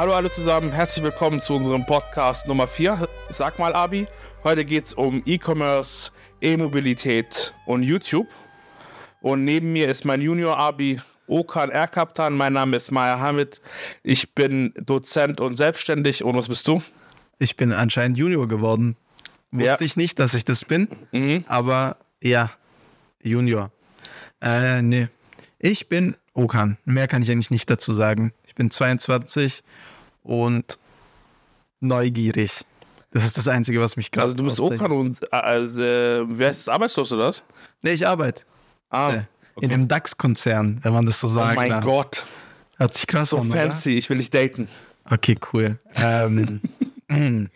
Hallo alle zusammen, herzlich willkommen zu unserem Podcast Nummer 4. Sag mal, Abi, heute geht es um E-Commerce, E-Mobilität und YouTube. Und neben mir ist mein Junior Abi Okan Erkaptan. Mein Name ist Maya Hamid. Ich bin Dozent und selbstständig. Und was bist du? Ich bin anscheinend Junior geworden. Wusste Ja. ich nicht, dass ich das bin, Mhm. aber ja, Junior. Äh, nee. Ich bin Okan. Mehr kann ich eigentlich nicht dazu sagen. Ich bin 22 und neugierig. Das ist das Einzige, was mich gerade. Also du bist. Okan und also, äh, wer ist das arbeitslos oder was? Nee, ich arbeite. Ah, Äh, In einem DAX-Konzern, wenn man das so oh sagen mein darf. Gott, Hört sich krass so an, oder? fancy, ich will dich daten. Okay, cool. Ähm,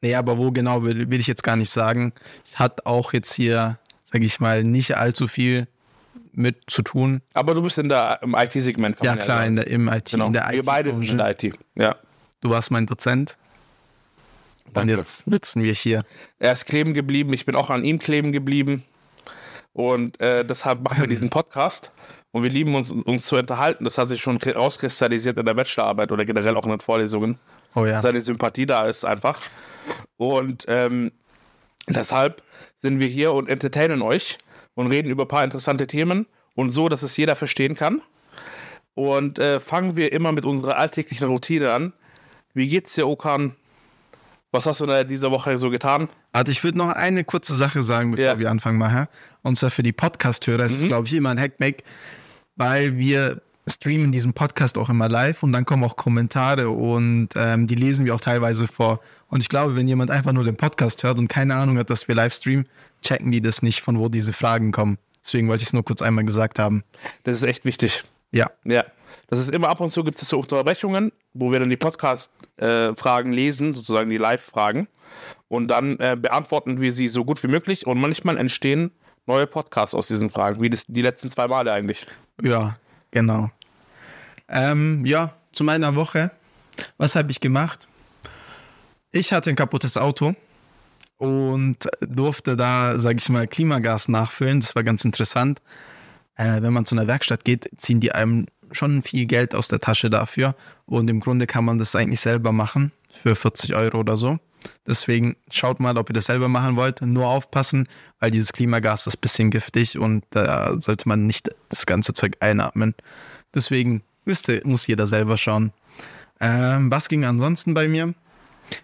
nee, aber wo genau will, will ich jetzt gar nicht sagen. Es hat auch jetzt hier, sage ich mal, nicht allzu viel mit zu tun. Aber du bist in der, im IT-Segment, Ja, klar, in der, im IT, Genau. in der Wir beide sind in der IT. Ja. Du warst mein Dozent. Und Danke. jetzt sitzen wir hier. Er ist kleben geblieben, ich bin auch an ihm kleben geblieben. Und äh, deshalb machen wir diesen Podcast. Und wir lieben uns, uns zu unterhalten. Das hat sich schon rauskristallisiert in der Bachelorarbeit oder generell auch in den Vorlesungen. Oh ja. Seine Sympathie da ist einfach. Und ähm, deshalb sind wir hier und entertainen euch und reden über ein paar interessante Themen und so, dass es jeder verstehen kann. Und äh, fangen wir immer mit unserer alltäglichen Routine an. Wie geht's dir, Okan? Was hast du in dieser Woche so getan? Also ich würde noch eine kurze Sache sagen, bevor Ja. Mhm. wir anfangen machen. Und zwar für die Podcast-Hörer ist es, glaube ich, immer ein Hackmack, weil wir streamen diesen Podcast auch immer live und dann kommen auch Kommentare und ähm, die lesen wir auch teilweise vor. Und ich glaube, wenn jemand einfach nur den Podcast hört und keine Ahnung hat, dass wir live streamen, checken die das nicht, von wo diese Fragen kommen. Deswegen wollte ich es nur kurz einmal gesagt haben. Das ist echt wichtig. Ja, Ja. Das ist immer ab und zu gibt es so Unterbrechungen, wo wir dann die Podcast-Fragen lesen, sozusagen die Live-Fragen. Und dann äh, beantworten wir sie so gut wie möglich. Und manchmal entstehen neue Podcasts aus diesen Fragen, wie das die letzten zwei Male eigentlich. Ja, genau. Ähm, ja, zu meiner Woche. Was habe ich gemacht? Ich hatte ein kaputtes Auto und durfte da, sage ich mal, Klimagas nachfüllen. Das war ganz interessant. Äh, wenn man zu einer Werkstatt geht, ziehen die einem schon viel Geld aus der Tasche dafür. Und im Grunde kann man das eigentlich selber machen für 40 Euro oder so. Deswegen schaut mal, ob ihr das selber machen wollt. Nur aufpassen, weil dieses Klimagas ist ein bisschen giftig und da sollte man nicht das ganze Zeug einatmen. Deswegen ihr, muss jeder selber schauen. Ähm, was ging ansonsten bei mir?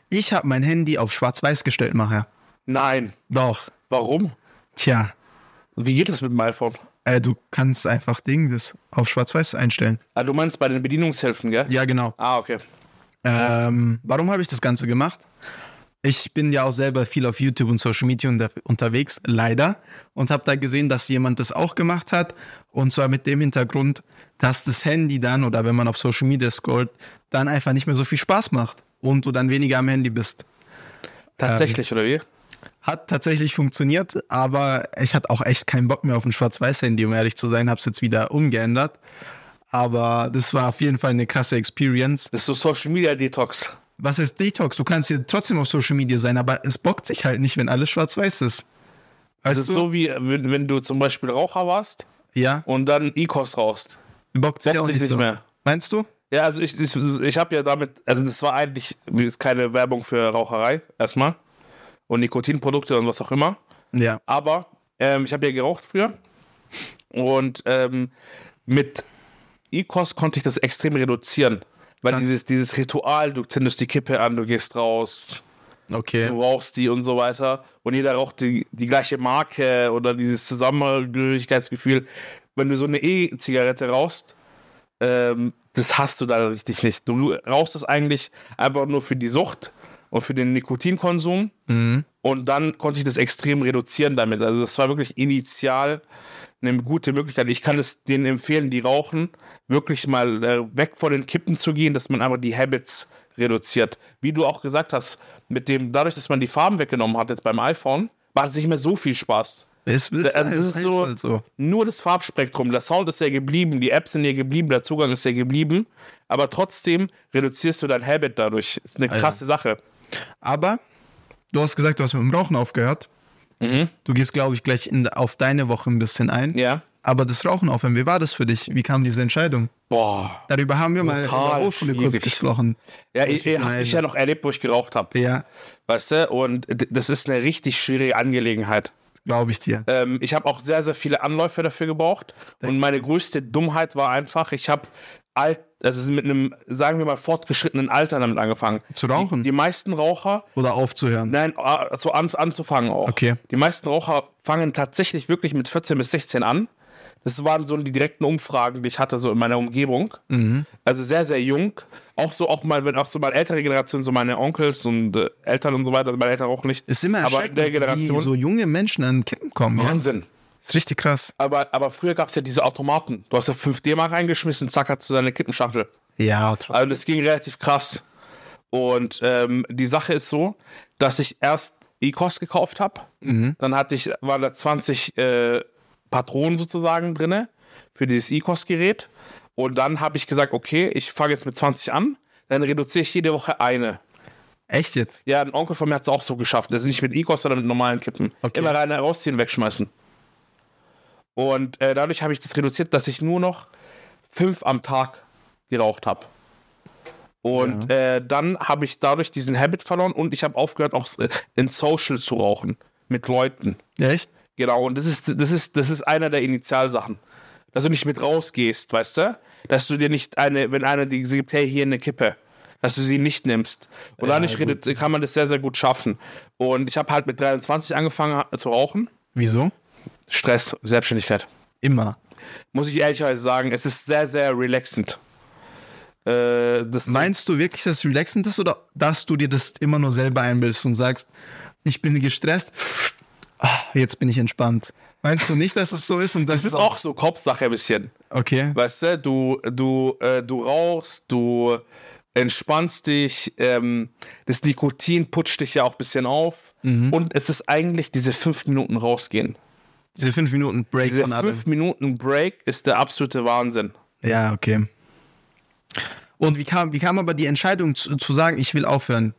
Ich habe mein Handy auf schwarz-weiß gestellt, nachher. Nein. Doch. Warum? Tja, Wie geht das mit dem iPhone? äh, du kannst einfach Ding das auf schwarz-weiß einstellen. Ah, du meinst bei den Bedienungshilfen, gell? Ja, genau. Ah, okay. Ähm, warum habe ich das Ganze gemacht? Ich bin ja auch selber viel auf YouTube und Social Media unter unterwegs, leider, und habe da gesehen, dass jemand das auch gemacht hat. Und zwar mit dem Hintergrund, dass das Handy dann oder wenn man auf Social Media scrollt, dann einfach nicht mehr so viel Spaß macht und du dann weniger am Handy bist. Tatsächlich, oder wie? Hat tatsächlich funktioniert, aber ich hatte auch echt keinen Bock mehr auf ein Schwarz-Weiß-Handy, um ehrlich zu sein, habe es jetzt wieder umgeändert. Aber das war auf jeden Fall eine krasse Experience. Das ist so Social Media Detox. Was ist Detox? Du kannst hier trotzdem auf Social Media sein, aber es bockt sich halt nicht, wenn alles schwarz-weiß ist. Das Weißt ist du? so wie, wenn, wenn du zum Beispiel Raucher warst Ja, und dann E-Kost rauchst. bockt sich Bockt auch sich nicht, nicht so. mehr. Meinst du? Ja, also ich, ich, ich habe ja damit, also das war eigentlich ist keine Werbung für Raucherei erstmal und Nikotinprodukte und was auch immer. Ja. Aber ähm, ich habe ja geraucht früher und ähm, mit E-Kost konnte ich das extrem reduzieren. Weil Krass. dieses, dieses Ritual, du zündest die Kippe an, du gehst raus, Okay. du rauchst die und so weiter. Und jeder raucht die, die gleiche Marke oder dieses Zusammengehörigkeitsgefühl. Wenn du so eine E-Zigarette rauchst, ähm, das hast du da richtig nicht. Du rauchst es eigentlich einfach nur für die Sucht und für den Nikotinkonsum. Und dann konnte ich das extrem reduzieren damit. Also das war wirklich initial eine gute Möglichkeit. Ich kann es denen empfehlen, die rauchen, wirklich mal äh, weg von den Kippen zu gehen, dass man einfach die Habits reduziert. Wie du auch gesagt hast, mit dem, dadurch, dass man die Farben weggenommen hat jetzt beim iPhone, macht es nicht mehr so viel Spaß. Es ist, Also es ist so, halt so. nur das Farbspektrum, der Sound ist ja geblieben, die Apps sind ja geblieben, der Zugang ist ja geblieben, aber trotzdem reduzierst du dein Habit dadurch. Ist eine krasse Sache. Aber du hast gesagt, du hast mit dem Rauchen aufgehört. Mhm. Du gehst, glaube ich, gleich in, auf deine Woche ein bisschen ein. Ja. aber das Rauchen aufhören. Wie war das für dich? Wie kam diese Entscheidung? Boah. Darüber haben wir mal in der Hochschule kurz gesprochen. Ja, ich, ich habe ich ja noch erlebt, wo ich geraucht habe. Ja, Weißt du? Und das ist eine richtig schwierige Angelegenheit. Glaube ich dir. Ähm, ich habe auch sehr, sehr viele Anläufe dafür gebraucht. Und meine größte Dummheit war einfach, ich habe alt, also mit einem, sagen wir mal, fortgeschrittenen Alter damit angefangen. Zu rauchen? Die, die meisten Raucher, Oder aufzuhören. nein, ah, so an, anzufangen auch. Okay. Die meisten Raucher fangen tatsächlich wirklich mit 14 bis 16 an. Das waren so die direkten Umfragen, die ich hatte, so in meiner Umgebung. Mhm. Also sehr, sehr jung. Auch so, auch mal, wenn auch so mal ältere Generationen, so meine Onkels und äh, Eltern und so weiter, also meine Eltern auch nicht. Ist immer aber in erschreckend, der wie Generation. so junge Menschen an Kippen kommen. Ja? Wahnsinn. ist richtig krass. Aber, aber früher gab es ja diese Automaten. Du hast ja 5 D-Mark reingeschmissen, zack, hast du deine Kippenschachtel. Ja, Also das ging relativ krass. Und ähm, die Sache ist so, dass ich erst E-Kost gekauft habe. Dann hatte ich, waren da 20 äh, Patronen sozusagen drinne für dieses E-Kost-Gerät. Und dann habe ich gesagt, okay, ich fange jetzt mit 20 an, dann reduziere ich jede Woche eine. echt jetzt? Ja, ein Onkel von mir hat es auch so geschafft. Also nicht mit E-Kost, sondern mit normalen Kippen. Okay. Immer rein, rausziehen, wegschmeißen. Und äh, dadurch habe ich das reduziert, dass ich nur noch fünf am Tag geraucht habe. Und äh, dann habe ich dadurch diesen Habit verloren und ich habe aufgehört, auch äh, in Social zu rauchen. Mit Leuten. Ja, echt? Genau, und das ist, das ist, das ist einer der Initialsachen. Dass du nicht mit rausgehst, weißt du? Dass du dir nicht eine, wenn einer dir gibt, hey, hier eine Kippe, dass du sie nicht nimmst. Und Ja, dadurch redu- kann man das sehr, sehr gut schaffen. Und ich habe halt mit 23 angefangen ha- zu rauchen. Wieso? Stress, Selbstständigkeit. Immer. Muss ich ehrlicherweise sagen, es ist sehr, sehr relaxend. Äh, das Meinst du wirklich, dass es relaxend ist oder dass du dir das immer nur selber einbildest und sagst, ich bin gestresst, ah, jetzt bin ich entspannt? Meinst du nicht, dass es so ist? Und das das ist auch so Kopfsache ein bisschen. Okay. Weißt du, du, du, äh, du rauchst, du entspannst dich, ähm, das Nikotin putscht dich ja auch ein bisschen auf. Und es ist eigentlich diese fünf Minuten rausgehen. Diese fünf Minuten Break Diese von allem. fünf Minuten Break ist der absolute Wahnsinn. Ja, okay. Und wie kam, wie kam aber die Entscheidung zu, zu sagen, ich will aufhören?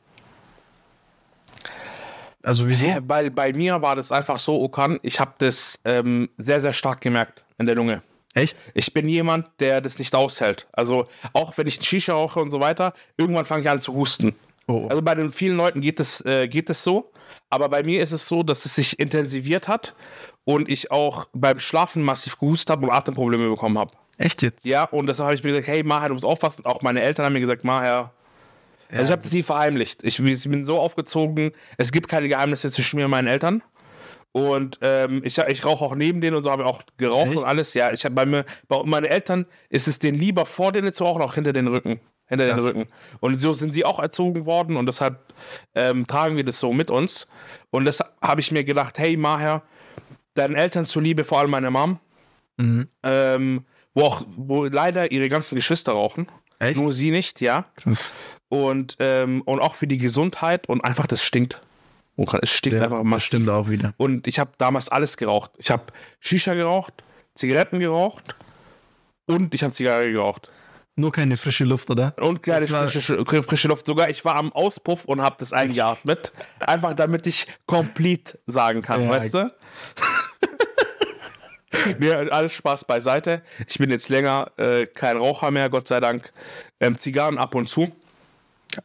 Also wieso? Äh, Bei, bei mir war das einfach so, Okan, ich habe das ähm, sehr, sehr stark gemerkt in der Lunge. Echt? Ich bin jemand, der das nicht aushält. Also auch wenn ich Shisha rauche und so weiter, irgendwann fange ich an zu husten. Oh. Also bei den vielen Leuten geht es äh, geht es so, aber bei mir ist es so, dass es sich intensiviert hat und ich auch beim Schlafen massiv gehustet habe und Atemprobleme bekommen habe. Echt jetzt? Ja, und deshalb habe ich mir gesagt, hey Maher, du musst aufpassen. Auch meine Eltern haben mir gesagt, Maher, also ich habe das nie verheimlicht. Ich, ich bin so aufgezogen, es gibt keine Geheimnisse zwischen mir und meinen Eltern. Und ähm, ich, ich rauche auch neben denen und so habe ich auch geraucht Echt? und alles. Ja, ich habe bei mir, bei meinen Eltern ist es denen lieber vor denen zu rauchen, auch hinter den Rücken. Hinter den Krass. Rücken. Und so sind sie auch erzogen worden und deshalb ähm, tragen wir das so mit uns. Und deshalb habe ich mir gedacht, hey Maher, deinen Eltern zuliebe, vor allem meine Mom, ähm, wo auch, wo leider ihre ganzen Geschwister rauchen. Echt? Nur sie nicht, ja. Krass. Und, ähm, und auch für die Gesundheit und einfach das stinkt. Oh, Es stinkt einfach das stimmt auch wieder. Und ich habe damals alles geraucht. Ich habe Shisha geraucht, Zigaretten geraucht und ich habe Zigarre geraucht. Nur keine frische Luft, oder? Und war- frische, frische Luft. Sogar ich war am Auspuff und habe das eingeatmet. Einfach damit ich complete sagen kann, Ja. weißt du? nee, alles Spaß beiseite. Ich bin jetzt länger äh, kein Raucher mehr, Gott sei Dank. Ähm, Zigarren ab und zu.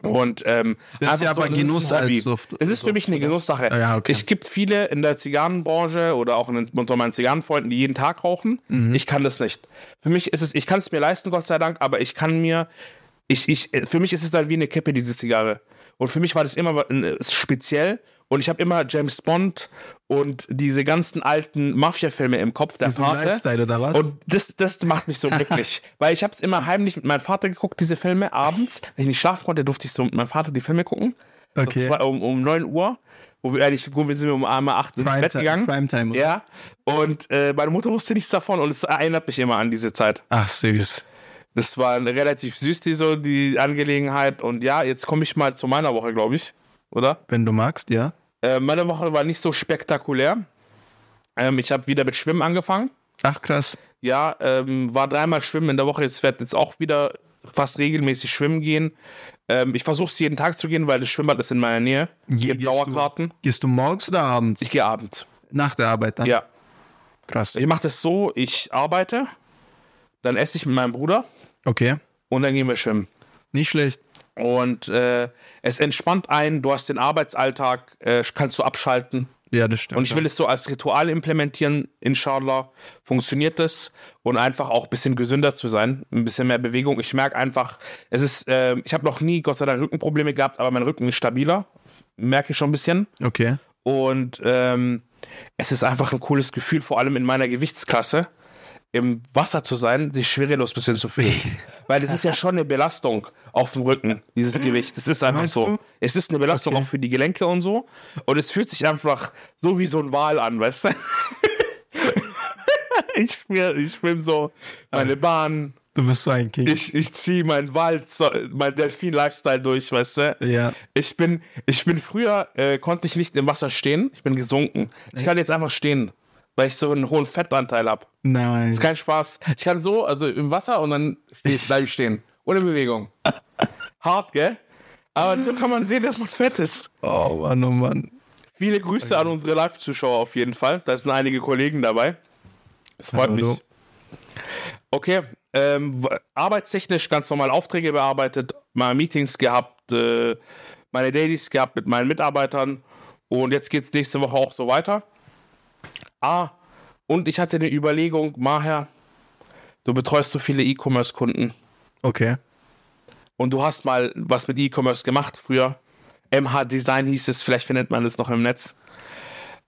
Und ähm, Das ist ja aber das ist ein Genuss Hobby. als Duft- Es ist für mich eine Genusssache. Ja, okay. Es gibt viele in der Zigarrenbranche oder auch in, unter meinen Zigarrenfreunden, die jeden Tag rauchen. Mhm. Ich kann das nicht. Für mich ist es, ich kann es mir leisten, Gott sei Dank, aber ich kann mir, ich, ich, für mich ist es dann wie eine Kippe, diese Zigarre. Und für mich war das immer äh, speziell. Und ich habe immer James Bond und diese ganzen alten Mafia-Filme im Kopf, der Diesen Pate. Lifestyle oder was? Und das, das macht mich so glücklich. weil ich habe es immer heimlich mit meinem Vater geguckt, diese Filme abends. Wenn ich nicht schlafen konnte, durfte ich so mit meinem Vater die Filme gucken. Okay. Das war um, um 9 Uhr. Wo wir eigentlich, wo wir sind um einmal 8 ins Prime Bett gegangen. Primetime? Ja. Und äh, meine Mutter wusste nichts davon und es erinnert mich immer an diese Zeit. Ach, süß. Das war relativ süß, die, so, die Angelegenheit. Und ja, jetzt komme ich mal zu meiner Woche, glaube ich. Oder? Wenn du magst, ja. Äh, meine Woche war nicht so spektakulär. Ähm, ich habe wieder mit Schwimmen angefangen. Ach, krass. Ja, ähm, war dreimal schwimmen in der Woche. Jetzt werde jetzt auch wieder fast regelmäßig schwimmen gehen. Ähm, ich versuche es jeden Tag zu gehen, weil das Schwimmbad ist in meiner Nähe. Ge- Gibt gehst du- Dauerkarten. Gehst du morgens oder abends? Ich gehe abends. Nach der Arbeit dann? Ja. Krass. Ich mache das so, ich arbeite, dann esse ich mit meinem Bruder Okay. und dann gehen wir schwimmen. Nicht schlecht. Und äh, es entspannt einen, du hast den Arbeitsalltag, äh, kannst du abschalten. Ja, das stimmt. Und ich will es so als Ritual implementieren, inshallah. Funktioniert das und einfach auch ein bisschen gesünder zu sein, ein bisschen mehr Bewegung. Ich merke einfach, es ist, äh, ich habe noch nie Gott sei Dank Rückenprobleme gehabt, aber mein Rücken ist stabiler, merke ich schon ein bisschen. Okay. Und ähm, es ist einfach ein cooles Gefühl, vor allem in meiner Gewichtsklasse, im Wasser zu sein, sich schwerelos ein bisschen zu fühlen. Weil es ist ja schon eine Belastung auf dem Rücken, dieses Gewicht. Das ist einfach so. du? Es ist eine Belastung Okay. auch für die Gelenke und so. Und es fühlt sich einfach so wie so ein Wal an, weißt du? ich schwimme ich schwimm so meine Bahn. Du bist so ein King. Ich, ich ziehe meinen Wald, mein Delfin-Lifestyle durch, weißt du? Ja. Ich bin, ich bin früher, äh, konnte ich nicht im Wasser stehen. Ich bin gesunken. Ich kann jetzt einfach stehen, weil ich so einen hohen Fettanteil habe. Nein. Ist kein Spaß. Ich kann so, also im Wasser und dann stehe ich, stehen. Ohne Bewegung. Hart, gell? Aber so kann man sehen, dass man fett ist. Oh Mann, oh Mann. Viele Grüße an unsere Live-Zuschauer auf jeden Fall. Da sind einige Kollegen dabei. Es freut Hallo. mich. Okay, ähm, arbeitstechnisch ganz normal Aufträge bearbeitet, mal Meetings gehabt, äh, meine Dailies gehabt mit meinen Mitarbeitern und jetzt geht es nächste Woche auch so weiter. Ah, und ich hatte eine Überlegung, Maher, du betreust so viele E-Commerce-Kunden Okay. und du hast mal was mit E-Commerce gemacht früher. MH Design hieß es, vielleicht findet man es noch im Netz.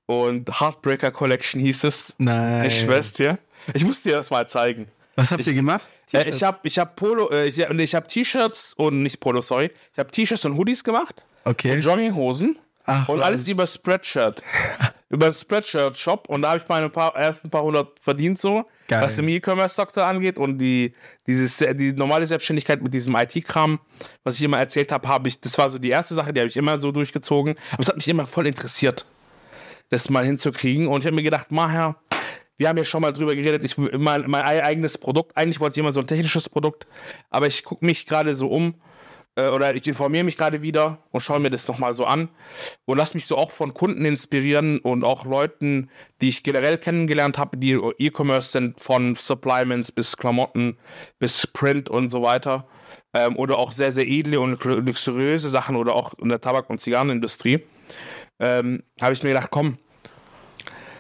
Und Heartbreaker Collection hieß es. Nein. Ich schwör's dir. Ich muss dir das mal zeigen. Was habt ihr gemacht? Äh, ich habe ich hab Polo, äh, ich, ich habe T-Shirts und nicht Polo, sorry. Ich habe T-Shirts und Hoodies gemacht. Okay. Und Jogginghosen. Ach, und alles über Spreadshirt. über den Spreadshirt-Shop. Und da habe ich meine paar, ersten paar hundert verdient so, Geil. was im E-Commerce-Sektor angeht. Und die, dieses, die normale Selbstständigkeit mit diesem IT-Kram, was ich immer erzählt habe, habe ich, das war so die erste Sache, die habe ich immer so durchgezogen. Aber es hat mich immer voll interessiert, das mal hinzukriegen. Und ich habe mir gedacht, Maher, wir haben ja schon mal drüber geredet, ich mein, mein eigenes Produkt, eigentlich wollte ich immer so ein technisches Produkt, aber ich gucke mich gerade so um äh, oder ich informiere mich gerade wieder und schaue mir das nochmal so an und lass mich so auch von Kunden inspirieren und auch Leuten, die ich generell kennengelernt habe, die E-Commerce sind, von Supplements bis Klamotten bis Print und so weiter. Ähm, oder auch sehr, sehr edle und luxuriöse Sachen oder auch in der Tabak- und Zigarrenindustrie. Ähm, habe ich mir gedacht, komm,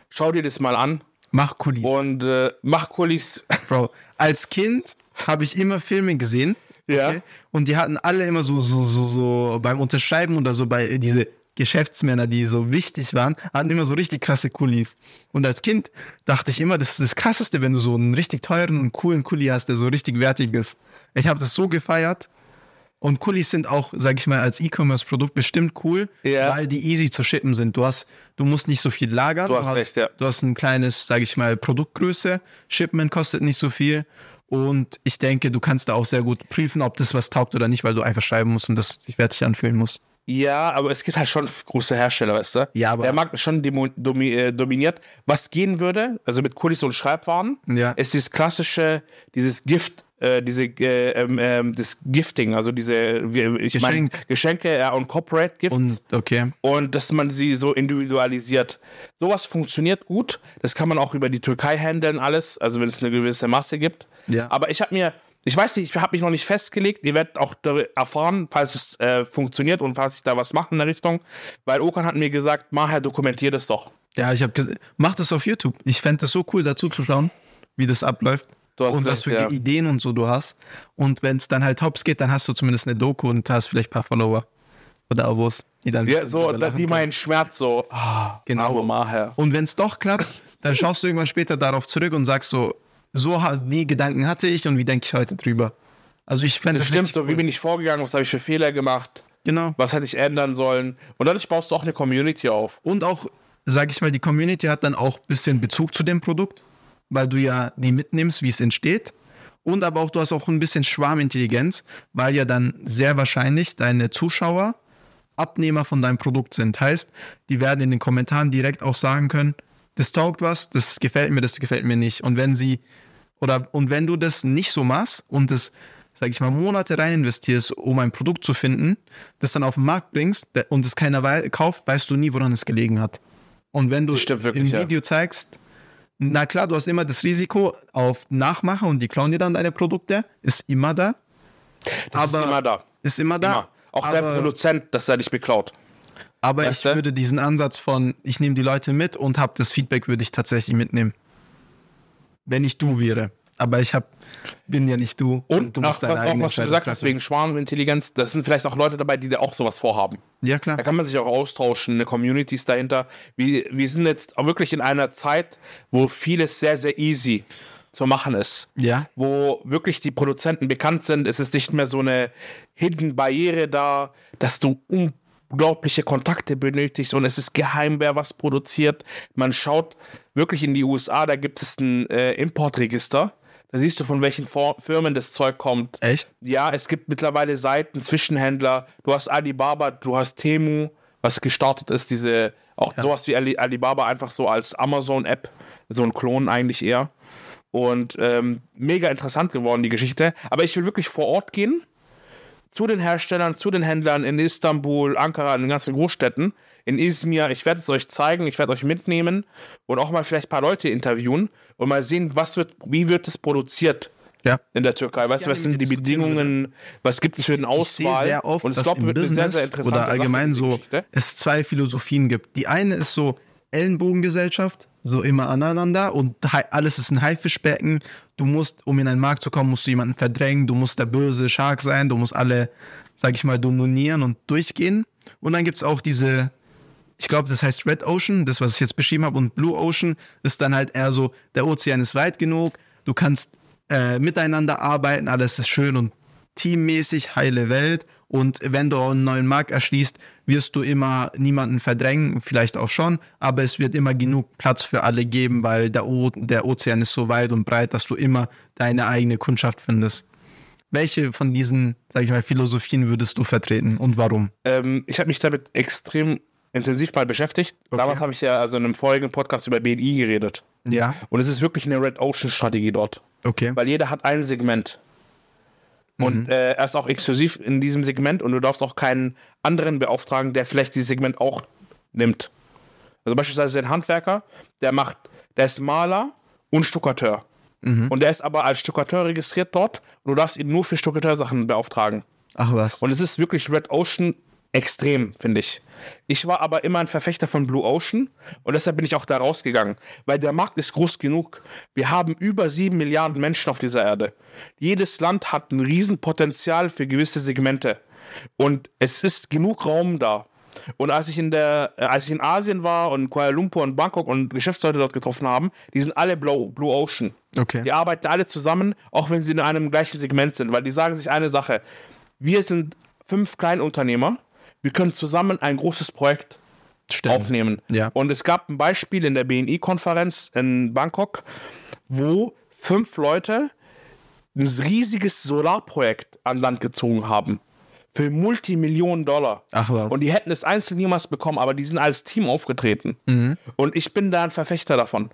schau dir das mal an Mach Kulis. und äh, mach Kulis. Bro, als Kind habe ich immer Filme gesehen. Ja. Und die hatten alle immer so, so, so, so beim Unterschreiben oder so bei diese Geschäftsmänner, die so wichtig waren, hatten immer so richtig krasse Kulis. Und als Kind dachte ich immer, das ist das Krasseste, wenn du so einen richtig teuren und coolen Kuli hast, der so richtig wertig ist. Ich habe das so gefeiert. Und Kulis sind auch, sag ich mal, als E-Commerce-Produkt bestimmt cool, Ja. weil die easy zu shippen sind. Du hast, du musst nicht so viel lagern. Du hast recht, ja. Du hast ein kleines, sage ich mal, Produktgröße. Shipment kostet nicht so viel. Und ich denke, du kannst da auch sehr gut prüfen, ob das was taugt oder nicht, weil du einfach schreiben musst und das sich wertig anfühlen muss. Ja, aber es gibt halt schon große Hersteller, weißt du? Ja, aber- Der Markt ist schon äh, dominiert. Was gehen würde, also mit Kulis und Schreibwaren, Ja. ist dieses klassische, dieses Gift, äh, diese, äh, ähm, ähm, das Gifting, also diese, ich Geschenk. Geschenke ja, und Corporate Gifts. Und okay. und dass man sie so individualisiert. Sowas funktioniert gut. Das kann man auch über die Türkei handeln, alles, also wenn es eine gewisse Masse gibt. Ja. Aber ich habe mir, ich weiß nicht, ich habe mich noch nicht festgelegt. Ihr werdet auch erfahren, falls es äh, funktioniert und falls ich da was mache in der Richtung. Weil Okan hat mir gesagt, Maher, dokumentier das doch. Ja, ich habe gesehen, mach das auf YouTube. Ich fände das so cool, dazu zu schauen, wie das abläuft. Und was für ja. Ideen und so du hast. Und wenn es dann halt hops geht, dann hast du zumindest eine Doku und hast vielleicht ein paar Follower. Oder Abos, die dann. Ja, so, da, die meinen Schmerz so, ah, Genau. Maher. Und wenn es doch klappt, dann schaust du irgendwann später darauf zurück und sagst so, so die Gedanken hatte ich und wie denke ich heute drüber. Also ich fände Das das, stimmt, so wie cool. bin ich vorgegangen, was habe ich für Fehler gemacht, Genau. was hätte ich ändern sollen. Und dadurch baust du auch eine Community auf. Und auch, sag ich mal, die Community hat dann auch ein bisschen Bezug zu dem Produkt, weil du ja die mitnimmst, wie es entsteht. Und aber auch, du hast auch ein bisschen Schwarmintelligenz, weil ja dann sehr wahrscheinlich deine Zuschauer Abnehmer von deinem Produkt sind. Heißt, die werden in den Kommentaren direkt auch sagen können, das taugt was, das gefällt mir, das gefällt mir nicht. Und wenn sie, oder, und wenn du das nicht so machst und das, sag ich mal, Monate rein investierst, um ein Produkt zu finden, das dann auf den Markt bringst und es keiner kauft, weißt du nie, woran es gelegen hat. Und wenn du im ja. Video zeigst, Na klar, du hast immer das Risiko auf Nachmacher und die klauen dir dann deine Produkte. Ist immer da. Das ist Aber- immer da. Ist immer da. Immer. Auch der Aber- Produzent, dass er dich beklaut. Aber Weißt ich du? würde diesen Ansatz von, ich nehme die Leute mit und habe das Feedback, würde ich tatsächlich mitnehmen. Wenn ich du wäre. Aber ich hab, bin ja nicht du. Und, du auch, was, auch was du gesagt hast, wegen Schwarmintelligenz, das sind vielleicht auch Leute dabei, die da auch sowas vorhaben. Ja, klar. Da kann man sich auch austauschen, eine Community ist dahinter. Wir, wir sind jetzt auch wirklich in einer Zeit, wo vieles sehr, sehr easy zu machen ist. Ja. Wo wirklich die Produzenten bekannt sind. Es ist nicht mehr so eine Hidden Barriere da, dass du unglaubliche Kontakte benötigst und es ist geheim, wer was produziert. Man schaut wirklich in die USA, da gibt es ein äh, Importregister. Da siehst du, von welchen For Firmen das Zeug kommt. Echt? Ja, es gibt mittlerweile Seiten, Zwischenhändler. Du hast Alibaba, du hast Temu, was gestartet ist, diese, auch sowas wie Ali Alibaba, einfach so als Amazon-App, so ein Klon eigentlich eher. Und ähm, mega interessant geworden, die Geschichte. Aber ich will wirklich vor Ort gehen, zu den Herstellern, zu den Händlern in Istanbul, Ankara, in den ganzen Großstädten, in Izmir. Ich werde es euch zeigen, ich werde euch mitnehmen und auch mal vielleicht ein paar Leute interviewen und mal sehen, was wird, wie wird es produziert Ja. in der Türkei. Weißt du, was sind die Bedingungen, was gibt es für eine Ich Auswahl? sehr oft, und ich im wird eine sehr, Business sehr interessante oder allgemein Sache, so es zwei Philosophien gibt. Die eine ist so Ellenbogengesellschaft, so immer aneinander und alles ist ein Haifischbecken. Du musst, um in einen Markt zu kommen, musst du jemanden verdrängen, du musst der böse Shark sein, du musst alle, sag ich mal, dominieren und durchgehen. Und dann gibt es auch diese, ich glaube, das heißt Red Ocean, das, was ich jetzt beschrieben habe, und Blue Ocean ist dann halt eher so, der Ozean ist weit genug, du kannst äh, miteinander arbeiten, alles ist schön und teammäßig, heile Welt. Und wenn du einen neuen Markt erschließt, wirst du immer niemanden verdrängen, vielleicht auch schon, aber es wird immer genug Platz für alle geben, weil der, o der Ozean ist so weit und breit, dass du immer deine eigene Kundschaft findest. Welche von diesen, sag ich mal, Philosophien würdest du vertreten und warum? Ähm, ich habe mich damit extrem intensiv mal beschäftigt. Damals habe ich ja also in einem vorigen Podcast über BNI geredet. Ja, Und es ist wirklich eine Red Ocean Strategie dort. okay. Weil jeder hat ein Segment. Und äh, er ist auch exklusiv in diesem Segment und du darfst auch keinen anderen beauftragen, der vielleicht dieses Segment auch nimmt. Also beispielsweise ein Handwerker, der macht, der ist Maler und Stuckateur. Und der ist aber als Stuckateur registriert dort und du darfst ihn nur für Stuckateursachen beauftragen. Ach was. Und es ist wirklich Red Ocean extrem, finde ich. Ich war aber immer ein Verfechter von Blue Ocean und deshalb bin ich auch da rausgegangen, weil der Markt ist groß genug. Wir haben über sieben Milliarden Menschen auf dieser Erde. Jedes Land hat ein Riesenpotenzial für gewisse Segmente und es ist genug Raum da. Und als ich in der, als ich in Asien war und Kuala Lumpur und Bangkok und Geschäftsleute dort getroffen haben, die sind alle Blue, Blue Ocean. Okay. Die arbeiten alle zusammen, auch wenn sie in einem gleichen Segment sind, weil die sagen sich eine Sache. Wir sind fünf Kleinunternehmer, wir können zusammen ein großes Projekt Stimmt. aufnehmen. Ja. Und es gab ein Beispiel in der BNI-Konferenz in Bangkok, wo fünf Leute ein riesiges Solarprojekt an Land gezogen haben. Für Multimillionen Dollar. Ach was. Und die hätten es einzeln niemals bekommen, aber die sind als Team aufgetreten. Mhm. Und ich bin da ein Verfechter davon.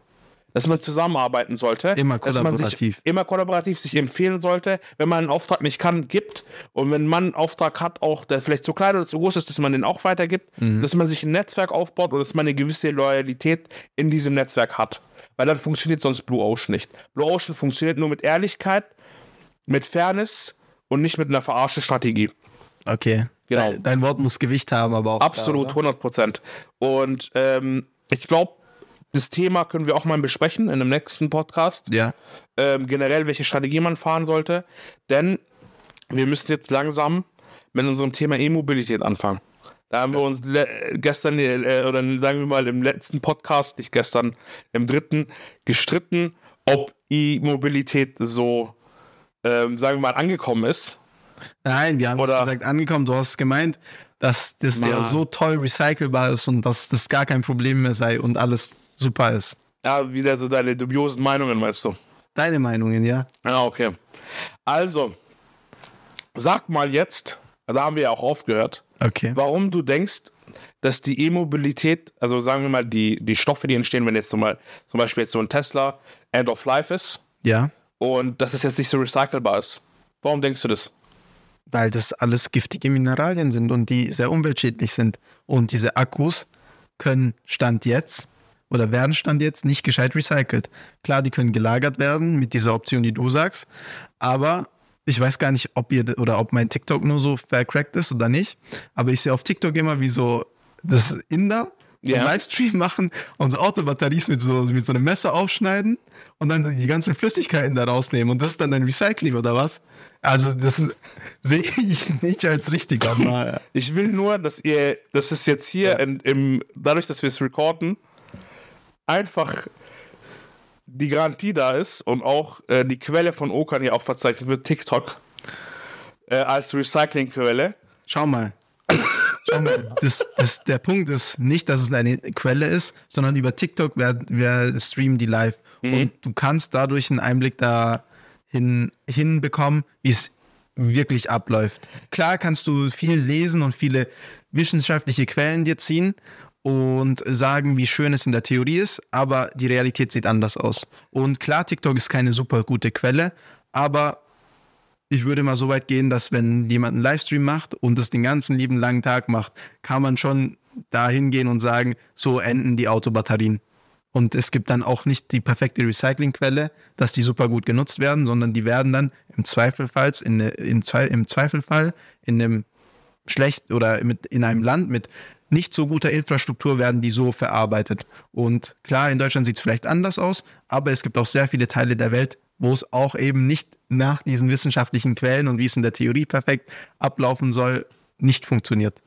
Dass man zusammenarbeiten sollte. Immer dass man kollaborativ. sich immer kollaborativ sich empfehlen sollte. Wenn man einen Auftrag nicht kann, gibt. Und wenn man einen Auftrag hat, auch der vielleicht zu klein oder zu groß ist, dass man den auch weitergibt. Mhm. Dass man sich ein Netzwerk aufbaut und dass man eine gewisse Loyalität in diesem Netzwerk hat. Weil dann funktioniert sonst Blue Ocean nicht. Blue Ocean funktioniert nur mit Ehrlichkeit, mit Fairness und nicht mit einer Verarsche-Strategie. Okay. Genau. Dein, Wort muss Gewicht haben, aber auch. Absolut, 100 Prozent. Und ähm, ich glaube, das Thema können wir auch mal besprechen in einem nächsten Podcast. Ja. Ähm, generell, welche Strategie man fahren sollte. Denn wir müssen jetzt langsam mit unserem Thema E-Mobilität anfangen. Da haben wir uns gestern, äh, oder sagen wir mal im letzten Podcast, nicht gestern, im dritten, gestritten, ob E-Mobilität so, ähm, sagen wir mal, angekommen ist. Nein, wir haben Oder- es gesagt angekommen. Du hast gemeint, dass das ja Mann. so toll recycelbar ist und dass das gar kein Problem mehr sei und alles super ist. Ja, wieder so deine dubiosen Meinungen, weißt du. Deine Meinungen, ja? Ja, okay. Also, sag mal jetzt, da haben wir ja auch aufgehört, Okay. warum du denkst, dass die E-Mobilität, also sagen wir mal, die, die Stoffe, die entstehen, wenn jetzt zum, Beispiel, zum Beispiel jetzt so ein Tesla End of Life ist Ja. und dass es jetzt nicht so recycelbar ist. Warum denkst du das? Weil das alles giftige Mineralien sind und die sehr umweltschädlich sind. Und diese Akkus können Stand jetzt oder werden Stand jetzt nicht gescheit recycelt. Klar, die können gelagert werden mit dieser Option, die du sagst, aber ich weiß gar nicht, ob ihr oder ob mein TikTok nur so vercrackt ist oder nicht, aber ich sehe auf TikTok immer, wie so das Inder ja. Livestream machen, unsere Autobatteries mit so, mit so einem Messer aufschneiden und dann die ganzen Flüssigkeiten da rausnehmen und das ist dann ein Recycling oder was? Also das sehe ich nicht als richtig an. ich will nur, dass ihr, das ist jetzt hier ja. in, im, dadurch, dass wir es recorden, einfach die Garantie da ist und auch äh, die Quelle von Okan hier auch verzeichnet wird, TikTok, äh, als Recyclingquelle. Schau mal. Schau mal, das, das, der Punkt ist nicht, dass es eine Quelle ist, sondern über TikTok wir, wir streamen die live. Mhm. Und du kannst dadurch einen Einblick da hin, hinbekommen, wie es wirklich abläuft. Klar kannst du viel lesen und viele wissenschaftliche Quellen dir ziehen und sagen, wie schön es in der Theorie ist, aber die Realität sieht anders aus. Und klar, TikTok ist keine super gute Quelle, aber ich würde mal so weit gehen, dass wenn jemand einen Livestream macht und das den ganzen lieben langen Tag macht, kann man schon dahin gehen und sagen, so enden die Autobatterien. Und es gibt dann auch nicht die perfekte Recyclingquelle, dass die super gut genutzt werden, sondern die werden dann im Zweifelfall in, in, im Zweifelfall in einem schlecht oder mit, in einem Land mit nicht so guter Infrastruktur werden die so verarbeitet. Und klar, in Deutschland sieht es vielleicht anders aus, aber es gibt auch sehr viele Teile der Welt, wo es auch eben nicht nach diesen wissenschaftlichen Quellen und wie es in der Theorie perfekt ablaufen soll, nicht funktioniert.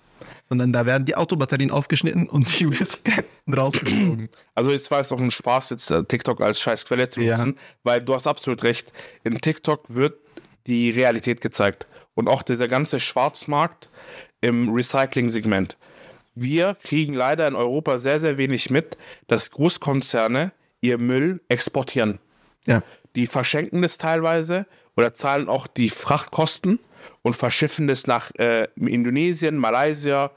Sondern da werden die Autobatterien aufgeschnitten und die Flüssigkeiten rausgezogen. Also es war jetzt auch ein Spaß, jetzt äh, TikTok als Scheißquelle zu nutzen, ja. weil du hast absolut recht. In TikTok wird die Realität gezeigt. Und auch dieser ganze Schwarzmarkt im Recycling-Segment wir kriegen leider in Europa sehr, sehr wenig mit, dass Großkonzerne ihr Müll exportieren. Ja. Die verschenken das teilweise oder zahlen auch die Frachtkosten und verschiffen das nach äh, Indonesien, Malaysia